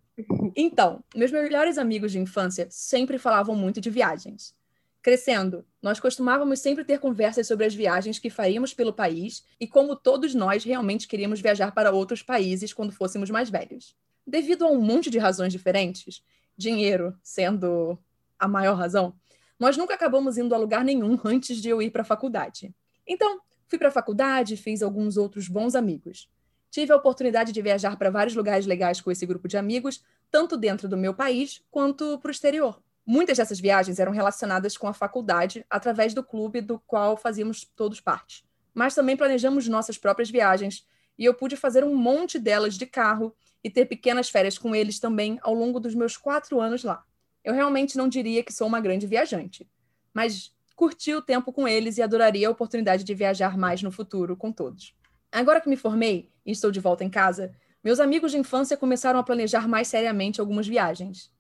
Então, meus melhores amigos de infância sempre falavam muito de viagens. Crescendo, nós costumávamos sempre ter conversas sobre as viagens que faríamos pelo país e como todos nós realmente queríamos viajar para outros países quando fôssemos mais velhos. Devido a um monte de razões diferentes, dinheiro sendo a maior razão, nós nunca acabamos indo a lugar nenhum antes de eu ir para a faculdade. Então, fui para a faculdade, fiz alguns outros bons amigos. Tive a oportunidade de viajar para vários lugares legais com esse grupo de amigos, tanto dentro do meu país quanto para o exterior. Muitas dessas viagens eram relacionadas com a faculdade, através do clube do qual fazíamos todos parte. Mas também planejamos nossas próprias viagens, e eu pude fazer um monte delas de carro e ter pequenas férias com eles também ao longo dos meus quatro anos lá. Eu realmente não diria que sou uma grande viajante, mas curti o tempo com eles e adoraria a oportunidade de viajar mais no futuro com todos. Agora que me formei e estou de volta em casa, meus amigos de infância começaram a planejar mais seriamente algumas viagens.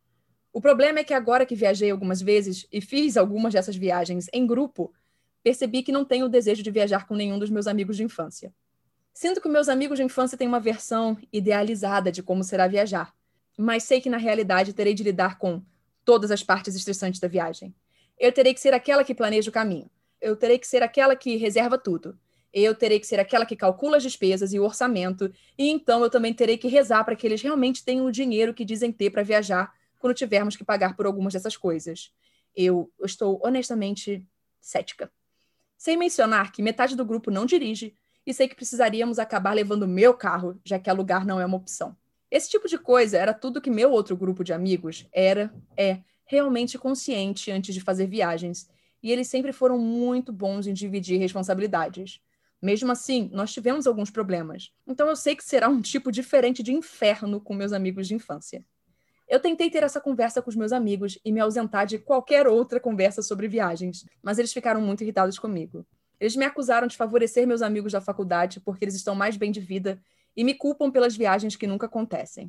O problema é que agora que viajei algumas vezes e fiz algumas dessas viagens em grupo, percebi que não tenho o desejo de viajar com nenhum dos meus amigos de infância. Sinto que meus amigos de infância têm uma versão idealizada de como será viajar, mas sei que na realidade terei de lidar com todas as partes estressantes da viagem. Eu terei que ser aquela que planeja o caminho. Eu terei que ser aquela que reserva tudo. Eu terei que ser aquela que calcula as despesas e o orçamento, e então eu também terei que rezar para que eles realmente tenham o dinheiro que dizem ter para viajar quando tivermos que pagar por algumas dessas coisas. Eu estou honestamente cética. Sem mencionar que metade do grupo não dirige, e sei que precisaríamos acabar levando meu carro, já que alugar não é uma opção. Esse tipo de coisa era tudo que meu outro grupo de amigos era, é, realmente consciente antes de fazer viagens, e eles sempre foram muito bons em dividir responsabilidades. Mesmo assim, nós tivemos alguns problemas. Então eu sei que será um tipo diferente de inferno com meus amigos de infância. Eu tentei ter essa conversa com os meus amigos e me ausentar de qualquer outra conversa sobre viagens, mas eles ficaram muito irritados comigo. Eles me acusaram de favorecer meus amigos da faculdade porque eles estão mais bem de vida e me culpam pelas viagens que nunca acontecem.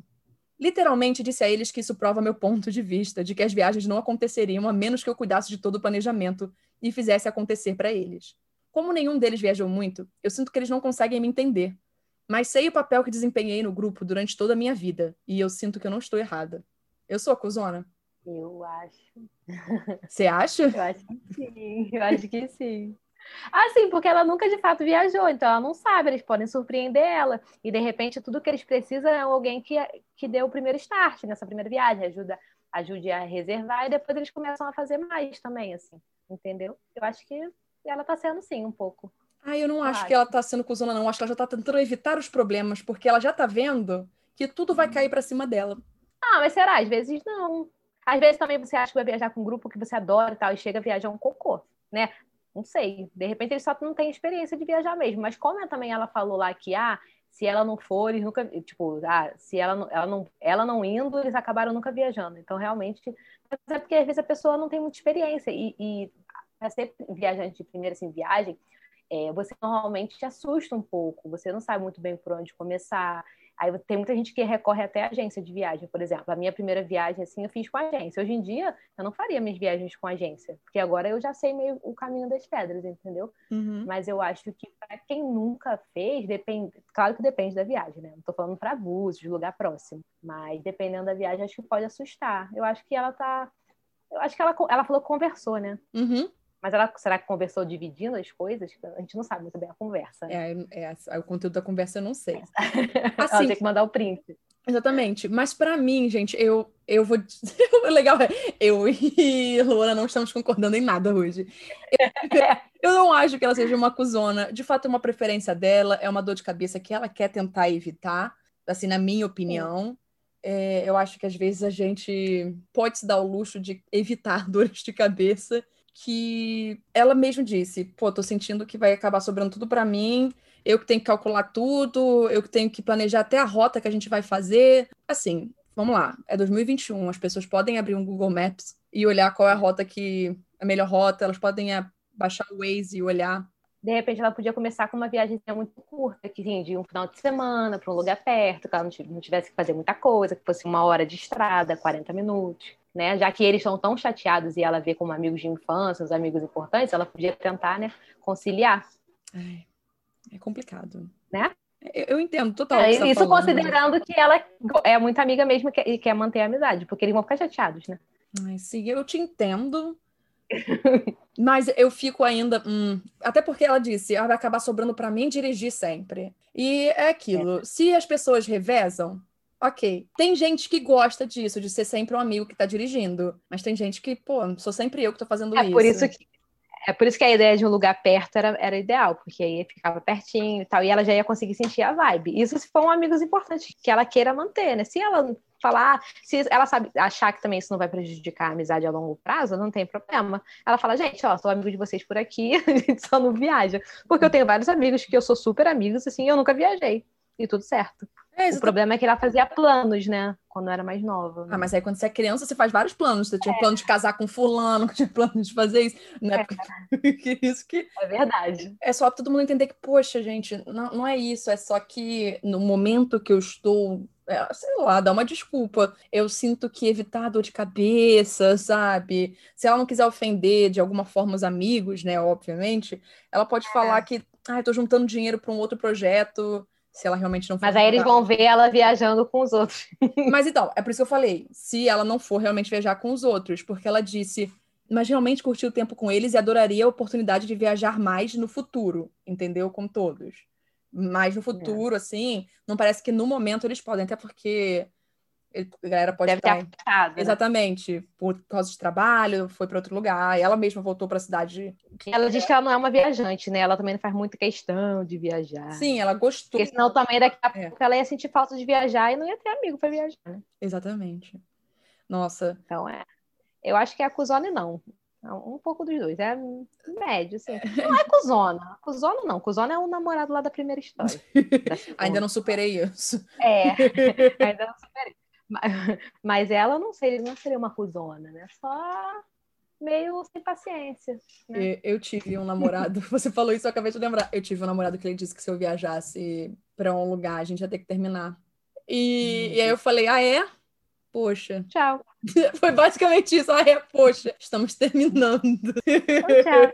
Literalmente disse a eles que isso prova meu ponto de vista, de que as viagens não aconteceriam a menos que eu cuidasse de todo o planejamento e fizesse acontecer para eles. Como nenhum deles viajou muito, eu sinto que eles não conseguem me entender. Mas sei o papel que desempenhei no grupo durante toda a minha vida, e eu sinto que eu não estou errada. Eu sou a cuzona? Eu acho. Você acha? Eu acho que sim, eu acho que sim. Ah, sim, porque ela nunca de fato viajou, então ela não sabe, eles podem surpreender ela. E de repente tudo que eles precisam é alguém que, que dê o primeiro start nessa primeira viagem, ajuda, ajude a reservar e depois eles começam a fazer mais também, assim, entendeu? Eu acho que ela tá sendo sim, um pouco. Ah, eu não acho, acho que ela tá sendo cuzona, não. Acho que ela já tá tentando evitar os problemas, porque ela já tá vendo que tudo vai cair para cima dela. Ah, mas será? Às vezes não. Às vezes também você acha que vai viajar com um grupo que você adora e tal, e chega a viajar um cocô, né? Não sei. De repente eles só não têm experiência de viajar mesmo. Mas como ela também ela falou lá que, ah, se ela não for, eles nunca, tipo, ah, se ela, ela, não, ela não indo, eles acabaram nunca viajando. Então, realmente, é porque às vezes a pessoa não tem muita experiência. E, e para ser viajante de primeira assim, viagem, é, você normalmente te assusta um pouco, você não sabe muito bem por onde começar. Aí tem muita gente que recorre até à agência de viagem, por exemplo. A minha primeira viagem, assim, eu fiz com agência. Hoje em dia, eu não faria minhas viagens com agência, porque agora eu já sei meio o caminho das pedras, entendeu? Uhum. Mas eu acho que para quem nunca fez, depende. Claro que depende da viagem, né? Não tô falando para abusos, de lugar próximo. Mas dependendo da viagem, acho que pode assustar. Eu acho que ela tá. Eu acho que ela, ela falou que conversou, né? Uhum. Mas ela, será que conversou dividindo as coisas? A gente não sabe muito bem a conversa. Né? É, é, o conteúdo da conversa eu não sei. Assim, ela tem que mandar o print. Exatamente. Mas para mim, gente, eu, eu vou. o legal é, eu e Luana não estamos concordando em nada hoje. Eu, eu não acho que ela seja uma cuzona. De fato, é uma preferência dela, é uma dor de cabeça que ela quer tentar evitar, assim, na minha opinião. É, eu acho que às vezes a gente pode se dar o luxo de evitar dores de cabeça que ela mesma disse: pô, tô sentindo que vai acabar sobrando tudo para mim, eu que tenho que calcular tudo, eu que tenho que planejar até a rota que a gente vai fazer. Assim, vamos lá, é 2021, as pessoas podem abrir um Google Maps e olhar qual é a rota que a melhor rota, elas podem baixar o Waze e olhar. De repente, ela podia começar com uma viagem muito curta, que sim, de um final de semana para um lugar perto, que ela não tivesse que fazer muita coisa, que fosse uma hora de estrada, 40 minutos né? Já que eles estão tão chateados e ela vê como amigos de infância, os amigos importantes, ela podia tentar, né, conciliar. É, é complicado. Né? Eu, eu entendo total. É, tá isso falando, considerando que ela é muito amiga mesmo e quer manter a amizade, porque eles vão ficar chateados, né? Ai, sim, eu te entendo. Mas eu fico ainda. Hum, até porque ela disse, ela vai acabar sobrando para mim dirigir sempre. E é aquilo. É. Se as pessoas revezam, ok. Tem gente que gosta disso, de ser sempre um amigo que tá dirigindo. Mas tem gente que, pô, sou sempre eu que tô fazendo é isso. Por isso que, é por isso que a ideia de um lugar perto era, era ideal, porque aí ficava pertinho e tal, e ela já ia conseguir sentir a vibe. Isso se for um amigos importante que ela queira manter, né? Se ela falar, se ela sabe achar que também isso não vai prejudicar a amizade a longo prazo, não tem problema. Ela fala, gente, ó, sou amigo de vocês por aqui, a gente só não viaja. Porque eu tenho vários amigos que eu sou super amigos, assim, eu nunca viajei. E tudo certo. É, o problema é que ela fazia planos, né? Quando era mais nova. Né? Ah, mas aí quando você é criança, você faz vários planos. Você tinha é. plano de casar com fulano, tinha plano de fazer isso. Né? É. Porque isso que... É verdade. É só todo mundo entender que, poxa, gente, não, não é isso. É só que no momento que eu estou é, sei lá, dá uma desculpa. Eu sinto que evitar dor de cabeça, sabe? Se ela não quiser ofender de alguma forma os amigos, né, obviamente, ela pode é. falar que, ah, eu tô juntando dinheiro para um outro projeto, se ela realmente não for. Mas aí eles vão ver ela viajando com os outros. Mas então, é por isso que eu falei, se ela não for realmente viajar com os outros, porque ela disse, mas realmente curtiu o tempo com eles e adoraria a oportunidade de viajar mais no futuro, entendeu? Com todos. Mas no futuro, é. assim, não parece que no momento eles podem, até porque a galera pode Deve estar. Ter afetado, né? Exatamente. Por causa de trabalho, foi para outro lugar. E ela mesma voltou para a cidade. Ela diz que ela não é uma viajante, né? Ela também não faz muita questão de viajar. Sim, ela gostou. Porque senão também daqui a é. pouco ela ia sentir falta de viajar e não ia ter amigo para viajar, né? Exatamente. Nossa. Então é. Eu acho que é a Cusone não. Um pouco dos dois. É médio, assim. Não é cuzona. Cuzona não. Cuzona é o namorado lá da primeira história. Da ainda não superei isso. É, ainda não superei. Mas, ela, não sei, não seria uma cuzona, né? Só meio sem paciência. Né? Eu tive um namorado, você falou isso, eu acabei de lembrar. Eu tive um namorado que ele disse que se eu viajasse para um lugar, a gente ia ter que terminar. E, hum. e aí eu falei, ah, é? Poxa. Tchau. Foi basicamente isso. Ah, é, poxa, estamos terminando. tchau.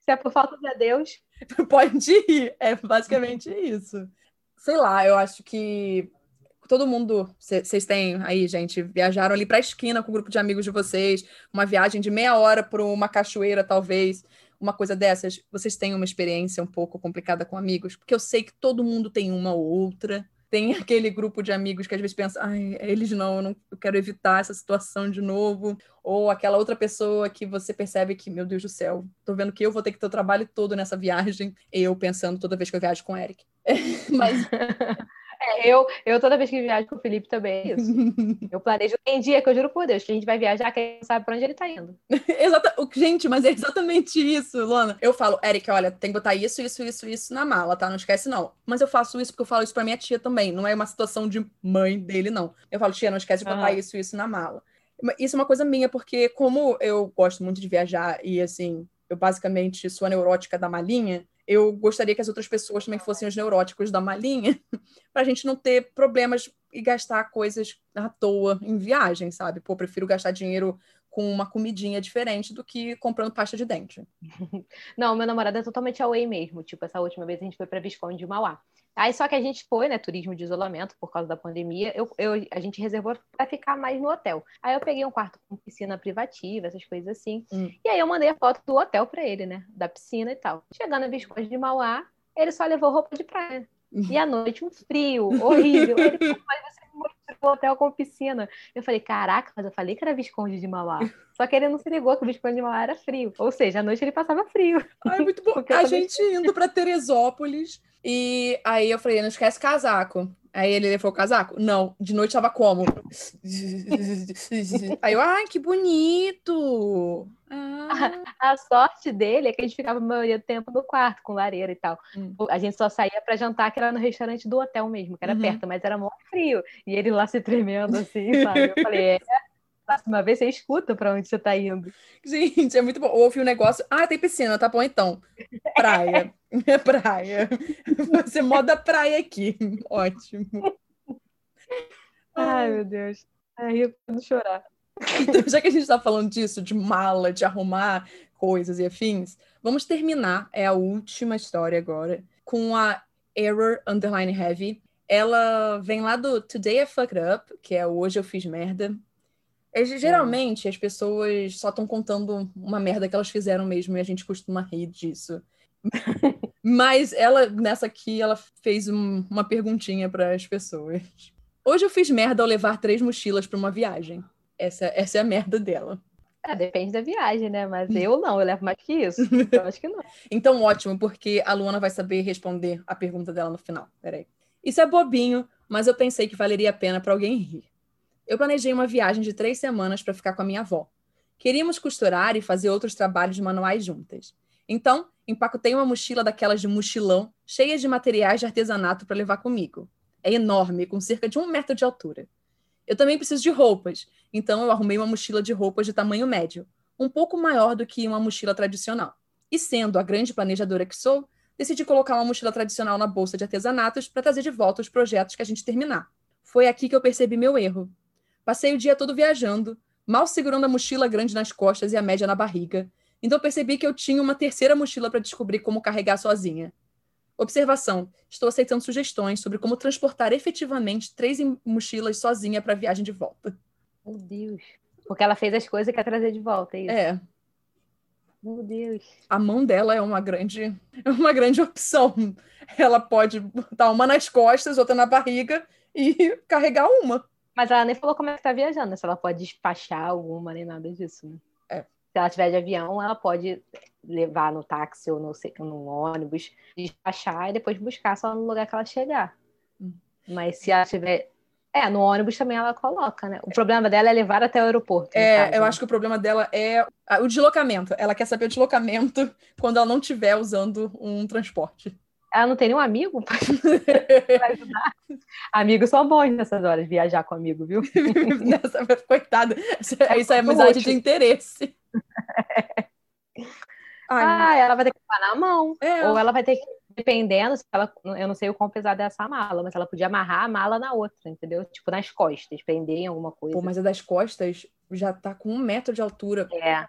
Se é por falta de Deus. Pode ir. É basicamente isso. Sei lá, eu acho que todo mundo, vocês têm aí, gente, viajaram ali para a esquina com um grupo de amigos de vocês, uma viagem de meia hora para uma cachoeira, talvez, uma coisa dessas. Vocês têm uma experiência um pouco complicada com amigos? Porque eu sei que todo mundo tem uma ou outra tem aquele grupo de amigos que às vezes pensa, ai, eles não, eu não eu quero evitar essa situação de novo, ou aquela outra pessoa que você percebe que, meu Deus do céu, tô vendo que eu vou ter que ter o trabalho todo nessa viagem, eu pensando toda vez que eu viajo com o Eric. Mas É, eu, eu toda vez que viajo com o Felipe também é isso. Eu planejo. Tem dia que eu juro por Deus que a gente vai viajar, que a gente sabe pra onde ele tá indo. Exata... Gente, mas é exatamente isso, Luana. Eu falo, Eric, olha, tem que botar isso, isso, isso, isso na mala, tá? Não esquece, não. Mas eu faço isso porque eu falo isso pra minha tia também. Não é uma situação de mãe dele, não. Eu falo, tia, não esquece de botar isso, isso na mala. Isso é uma coisa minha, porque como eu gosto muito de viajar e, assim, eu basicamente sou a neurótica da malinha, eu gostaria que as outras pessoas também fossem os neuróticos da malinha, para a gente não ter problemas e gastar coisas à toa em viagem, sabe? Pô, prefiro gastar dinheiro com uma comidinha diferente do que comprando pasta de dente. Não, meu namorado é totalmente away mesmo. Tipo, essa última vez a gente foi para Visconde de Mauá. Aí só que a gente foi, né, turismo de isolamento por causa da pandemia, eu, eu, a gente reservou para ficar mais no hotel. Aí eu peguei um quarto com piscina privativa, essas coisas assim. Hum. E aí eu mandei a foto do hotel para ele, né, da piscina e tal. Chegando a Visconde de Mauá, ele só levou roupa de praia. E à noite um frio horrível. Ele, mas hotel com piscina. Eu falei, caraca, mas eu falei que era Visconde de Mauá. Só que ele não se ligou que o Visconde de Mauá era frio. Ou seja, à noite ele passava frio. Ai, muito bom. a gente indo para Teresópolis e aí eu falei, não esquece casaco. Aí ele levou o casaco? Não, de noite tava como? aí eu, ai, que bonito! Ah. A, a, sorte dele é que a gente ficava a maioria do tempo no quarto, com lareira e tal. Hum. A gente só saía para jantar, que era no restaurante do hotel mesmo, que era uhum. perto, mas era muito frio. E ele lá se tremendo assim, sabe? Eu falei, é, próxima vez você escuta para onde você está indo. Gente, é muito bom. Ouve o um negócio. Ah, tem piscina, tá bom então. Praia. É praia. Você moda praia aqui. Ótimo. Ai, meu Deus. Ai, eu quero chorar. Então, já que a gente está falando disso, de mala, de arrumar coisas e afins, vamos terminar. É a última história agora, com a Error Underline Heavy. Ela vem lá do Today I Fucked Up, que é Hoje Eu Fiz Merda. É, geralmente as pessoas só estão contando uma merda que elas fizeram mesmo e a gente costuma rir disso. Mas ela, nessa aqui, ela fez um, uma perguntinha para as pessoas. Hoje eu fiz merda ao levar três mochilas para uma viagem. Essa, essa é a merda dela. É, depende da viagem, né? Mas eu não, eu levo mais que isso. Então acho que não. então, ótimo, porque a Luana vai saber responder a pergunta dela no final. Peraí. Isso é bobinho, mas eu pensei que valeria a pena para alguém rir eu planejei uma viagem de três semanas para ficar com a minha avó. Queríamos costurar e fazer outros trabalhos manuais juntas. Então, empacotei uma mochila daquelas de mochilão, cheia de materiais de artesanato para levar comigo. É enorme, com cerca de um metro de altura. Eu também preciso de roupas, então eu arrumei uma mochila de roupas de tamanho médio, um pouco maior do que uma mochila tradicional. E sendo a grande planejadora que sou, decidi colocar uma mochila tradicional na bolsa de artesanatos para trazer de volta os projetos que a gente terminar. Foi aqui que eu percebi meu erro. Passei o dia todo viajando, mal segurando a mochila grande nas costas e a média na barriga. Então percebi que eu tinha uma terceira mochila para descobrir como carregar sozinha. Observação: estou aceitando sugestões sobre como transportar efetivamente três mochilas sozinha para a viagem de volta. Meu Deus. Porque ela fez as coisas e quer trazer de volta, é isso? É. Meu Deus. A mão dela é uma grande, é uma grande opção. Ela pode botar uma nas costas, outra na barriga e carregar uma. Mas ela nem falou como é que tá viajando, né? se ela pode despachar alguma, nem nada disso, né? É. Se ela tiver de avião, ela pode levar no táxi ou no, no ônibus, despachar e depois buscar só no lugar que ela chegar. Hum. Mas se ela tiver É, no ônibus também ela coloca, né? O problema dela é levar até o aeroporto. É, caso, eu né? acho que o problema dela é o deslocamento. Ela quer saber o deslocamento quando ela não estiver usando um transporte. Ela não tem nenhum amigo ajudar. Amigos são bons nessas horas, viajar com amigo, viu? Nessa, coitada. Isso é amizade de interesse. Ai, ah, ela vai ter que levar na mão. É. Ou ela vai ter que, dependendo, se ela, eu não sei o quão pesada é essa mala, mas ela podia amarrar a mala na outra, entendeu? Tipo, nas costas, prender em alguma coisa. Pô, mas a das costas já tá com um metro de altura. É.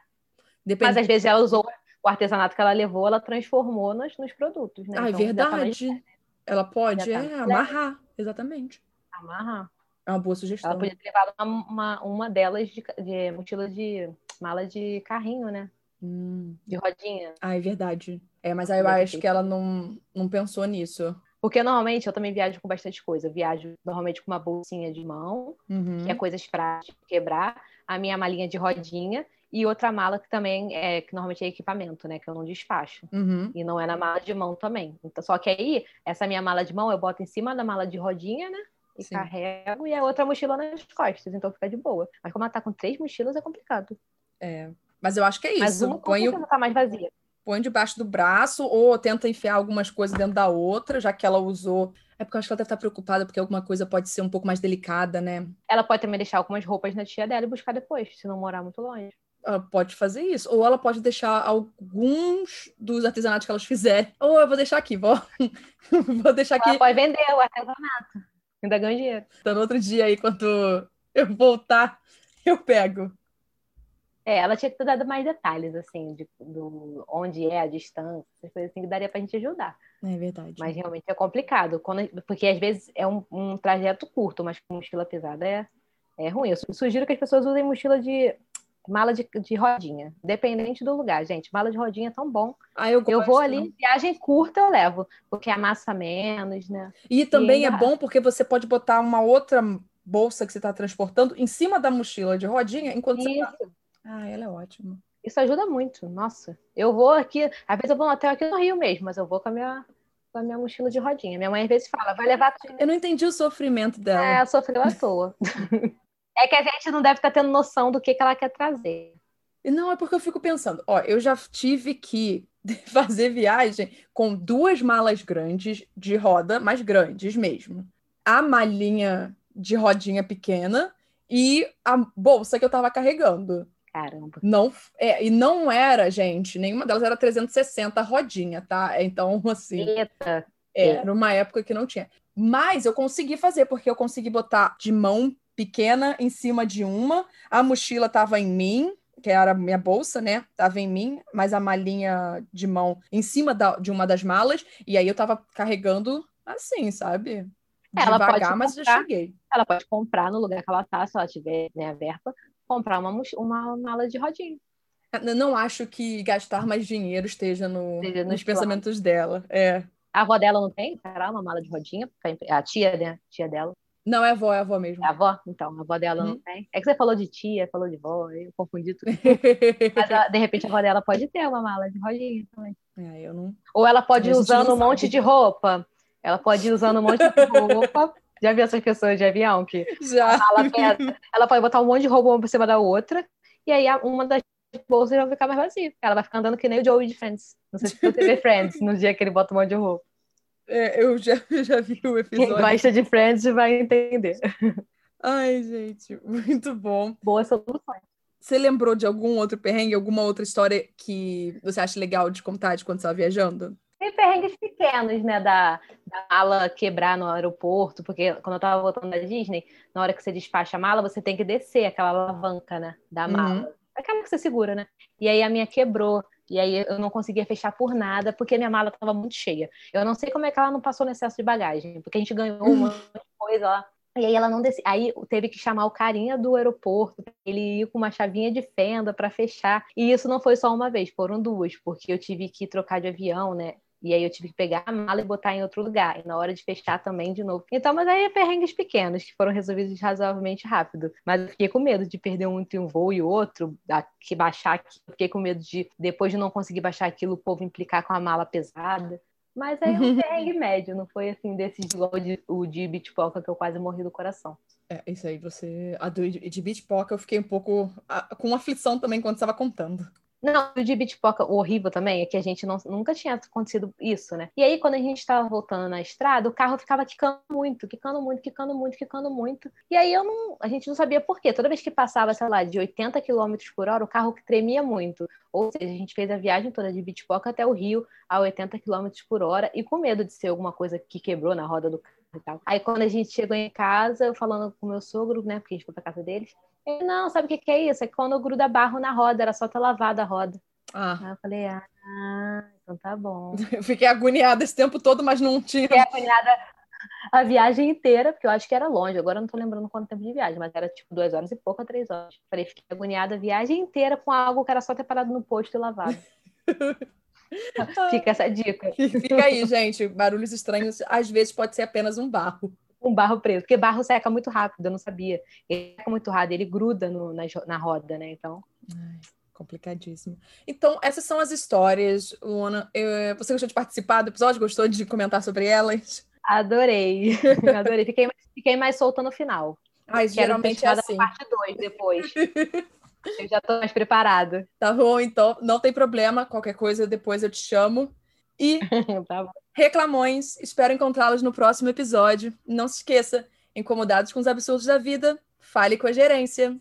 Depende... Mas às vezes ela usou o artesanato que ela levou, ela transformou nos, nos produtos, né? Ah, é então, verdade. Tá ela pode tá é, amarrar, exatamente. Amarrar. É uma boa sugestão. Ela podia ter levado uma, uma, uma delas de, de mochila de mala de carrinho, né? Hum. De rodinha. Ah, é verdade. É, mas aí eu acho que ela não, não pensou nisso. Porque normalmente eu também viajo com bastante coisa. Eu viajo normalmente com uma bolsinha de mão, uhum. que é coisas frágeis de quebrar, a minha malinha de rodinha e outra mala que também é que normalmente é equipamento, né? Que eu não despacho. Uhum. E não é na mala de mão também. Então, só que aí, essa minha mala de mão eu boto em cima da mala de rodinha, né? E Sim. carrego, e a outra mochila nas costas, então fica de boa. Mas como ela tá com três mochilas, é complicado. É. Mas eu acho que é isso. Mas uma põe, o, tá mais vazia. põe debaixo do braço ou tenta enfiar algumas coisas dentro da outra, já que ela usou. É porque eu acho que ela deve estar preocupada porque alguma coisa pode ser um pouco mais delicada, né? Ela pode também deixar algumas roupas na tia dela e buscar depois, se não morar muito longe. Ela pode fazer isso. Ou ela pode deixar alguns dos artesanatos que elas fizerem. Ou eu vou deixar aqui, vou, vou deixar aqui. Ela pode vender o artesanato. Ainda ganha dinheiro. Então, no outro dia aí, quando eu voltar, eu pego. É, ela tinha que ter dado mais detalhes, assim, de, do onde é a distância, essas coisas assim que daria pra gente ajudar. É verdade. Mas realmente é complicado, quando, porque às vezes é um, um trajeto curto, mas com mochila pesada é, é ruim. Eu sugiro que as pessoas usem mochila de mala de, de rodinha, dependente do lugar, gente. Mala de rodinha é tão bom. Ah, eu, eu vou ali, viagem curta eu levo, porque amassa menos, né? E também E é bom porque você pode botar uma outra bolsa que você está transportando em cima da mochila de rodinha enquanto você tá... Isso, Ah, ela é ótima. isso ajuda muito. Nossa, eu vou aqui, às vezes eu vou no hotel aqui no Rio mesmo, mas eu vou com a minha, com a minha mochila de rodinha. Minha mãe às vezes fala, vai levar tudo. Eu não entendi o sofrimento dela. É, sofreu à toa. É que a gente não deve estar tendo noção do que, que ela quer trazer. E Não, é porque eu fico pensando, ó, eu já tive que fazer viagem com duas malas grandes de roda, mas grandes mesmo. A malinha de rodinha pequena e a bolsa que eu tava carregando. Caramba. Não, é, e não era, gente, nenhuma delas era 360 rodinha, tá? Então, assim, Eita. era uma época que não tinha. Mas eu consegui fazer, porque eu consegui botar de mão pequena em cima de uma, a mochila tava em mim, que era a minha bolsa, né? Tava em mim, mas a malinha de mão em cima da- de uma das malas, e aí eu tava carregando assim, sabe? Ela pode Devagar, mas eu comprar. cheguei. Ela pode comprar no lugar que ela tá, se ela tiver né, a verba, comprar uma, uma mala de rodinha. Eu não acho que gastar mais dinheiro esteja no- Esteja nos pensamentos dela. É. A avó dela não tem, será? Uma mala de rodinha? A tia, né? Tia dela. Não é avó, é avó mesmo. É avó? Então, a avó dela não Uhum. tem. É que você falou de tia, falou de vó, eu confundi tudo. Mas, ela- de repente, a avó dela pode ter uma mala de rodinha também. É, eu não. Ou ela pode ir usando um monte de roupa. Ela pode ir usando um monte de roupa. Já viu essas pessoas de avião que Já. ela, pesa, ela pode botar um monte de roupa uma por cima da outra, e aí uma das bolsas vai ficar mais vazia. Ela vai ficar andando que nem o Joey de Friends. Não sei se você vê Friends no dia que ele bota um monte de roupa. É, eu já, eu já vi o Quem episódio. gosta de Friends vai entender. Ai, gente, muito bom. Boas soluções. Você lembrou de algum outro perrengue, alguma outra história que você acha legal de contar de quando você estava viajando? Tem perrengues pequenos, né? Da, da mala quebrar no aeroporto, porque quando eu tava voltando da Disney, na hora que você despacha a mala, você tem que descer aquela alavanca, né? Da Uhum. mala. Aquela que você segura, né? E aí a minha quebrou. E aí eu não conseguia fechar por nada, porque minha mala estava muito cheia. Eu não sei como é que ela não passou no excesso de bagagem, porque a gente ganhou um monte de coisa lá. E aí ela não descia. Aí teve que chamar o carinha do aeroporto, ele ir com uma chavinha de fenda para fechar. E isso não foi só uma vez, foram duas, porque eu tive que trocar de avião, né? E aí eu tive que pegar a mala e botar em outro lugar. E na hora de fechar também de novo. Então, mas aí é perrengues pequenos que foram resolvidos razoavelmente rápido. Mas eu fiquei com medo de perder um entre um voo e outro, que baixar aqui. Eu fiquei com medo de, depois de não conseguir baixar aquilo, o povo implicar com a mala pesada. Mas aí é um perrengue médio, não foi assim, desses igual de, o de Bitpoca que eu quase morri do coração. É, isso aí, você. A do, de Bitpoca eu fiquei um pouco a, com aflição também quando estava contando. Não, o de Bitpoca, o horrível também é que a gente não, nunca tinha acontecido isso, né? E aí, quando a gente estava voltando na estrada, o carro ficava quicando muito, quicando muito, quicando muito, quicando muito. E aí eu não, a gente não sabia por quê. Toda vez que passava, sei lá, de 80 km por hora, o carro tremia muito. Ou seja, a gente fez a viagem toda de Bitpoca até o Rio a 80 km por hora e com medo de ser alguma coisa que quebrou na roda do carro e tal. Aí quando a gente chegou em casa, eu falando com meu sogro, né, porque a gente foi pra casa deles, ele, não, sabe o que, que é isso? É quando gruda barro na roda, era só ter lavado a roda. Ah. Aí eu falei, ah, então tá bom. Eu fiquei agoniada esse tempo todo, mas não tinha. Fiquei agoniada a viagem inteira, porque eu acho que era longe, agora eu não tô lembrando quanto tempo de viagem, mas era tipo duas horas e pouco a três horas. Falei, fiquei agoniada a viagem inteira com algo que era só ter parado no posto e lavado. Fica essa dica. Fica aí, gente. Barulhos estranhos, às vezes pode ser apenas um barro um barro preso, porque barro seca muito rápido, eu não sabia. Ele seca muito rápido, ele gruda no, na, na roda, né? Então. Ai, complicadíssimo. Então, essas são as histórias, Luana. Eu, você gostou de participar do episódio? Gostou de comentar sobre elas? Adorei, adorei. Fiquei, fiquei mais solta no final. Ai, geralmente é assim. parte 2 depois. eu já estou mais preparada. Tá bom, então não tem problema. Qualquer coisa depois eu te chamo. E tá reclamões, espero encontrá-los no próximo episódio. Não se esqueça, incomodados com os absurdos da vida, fale com a gerência.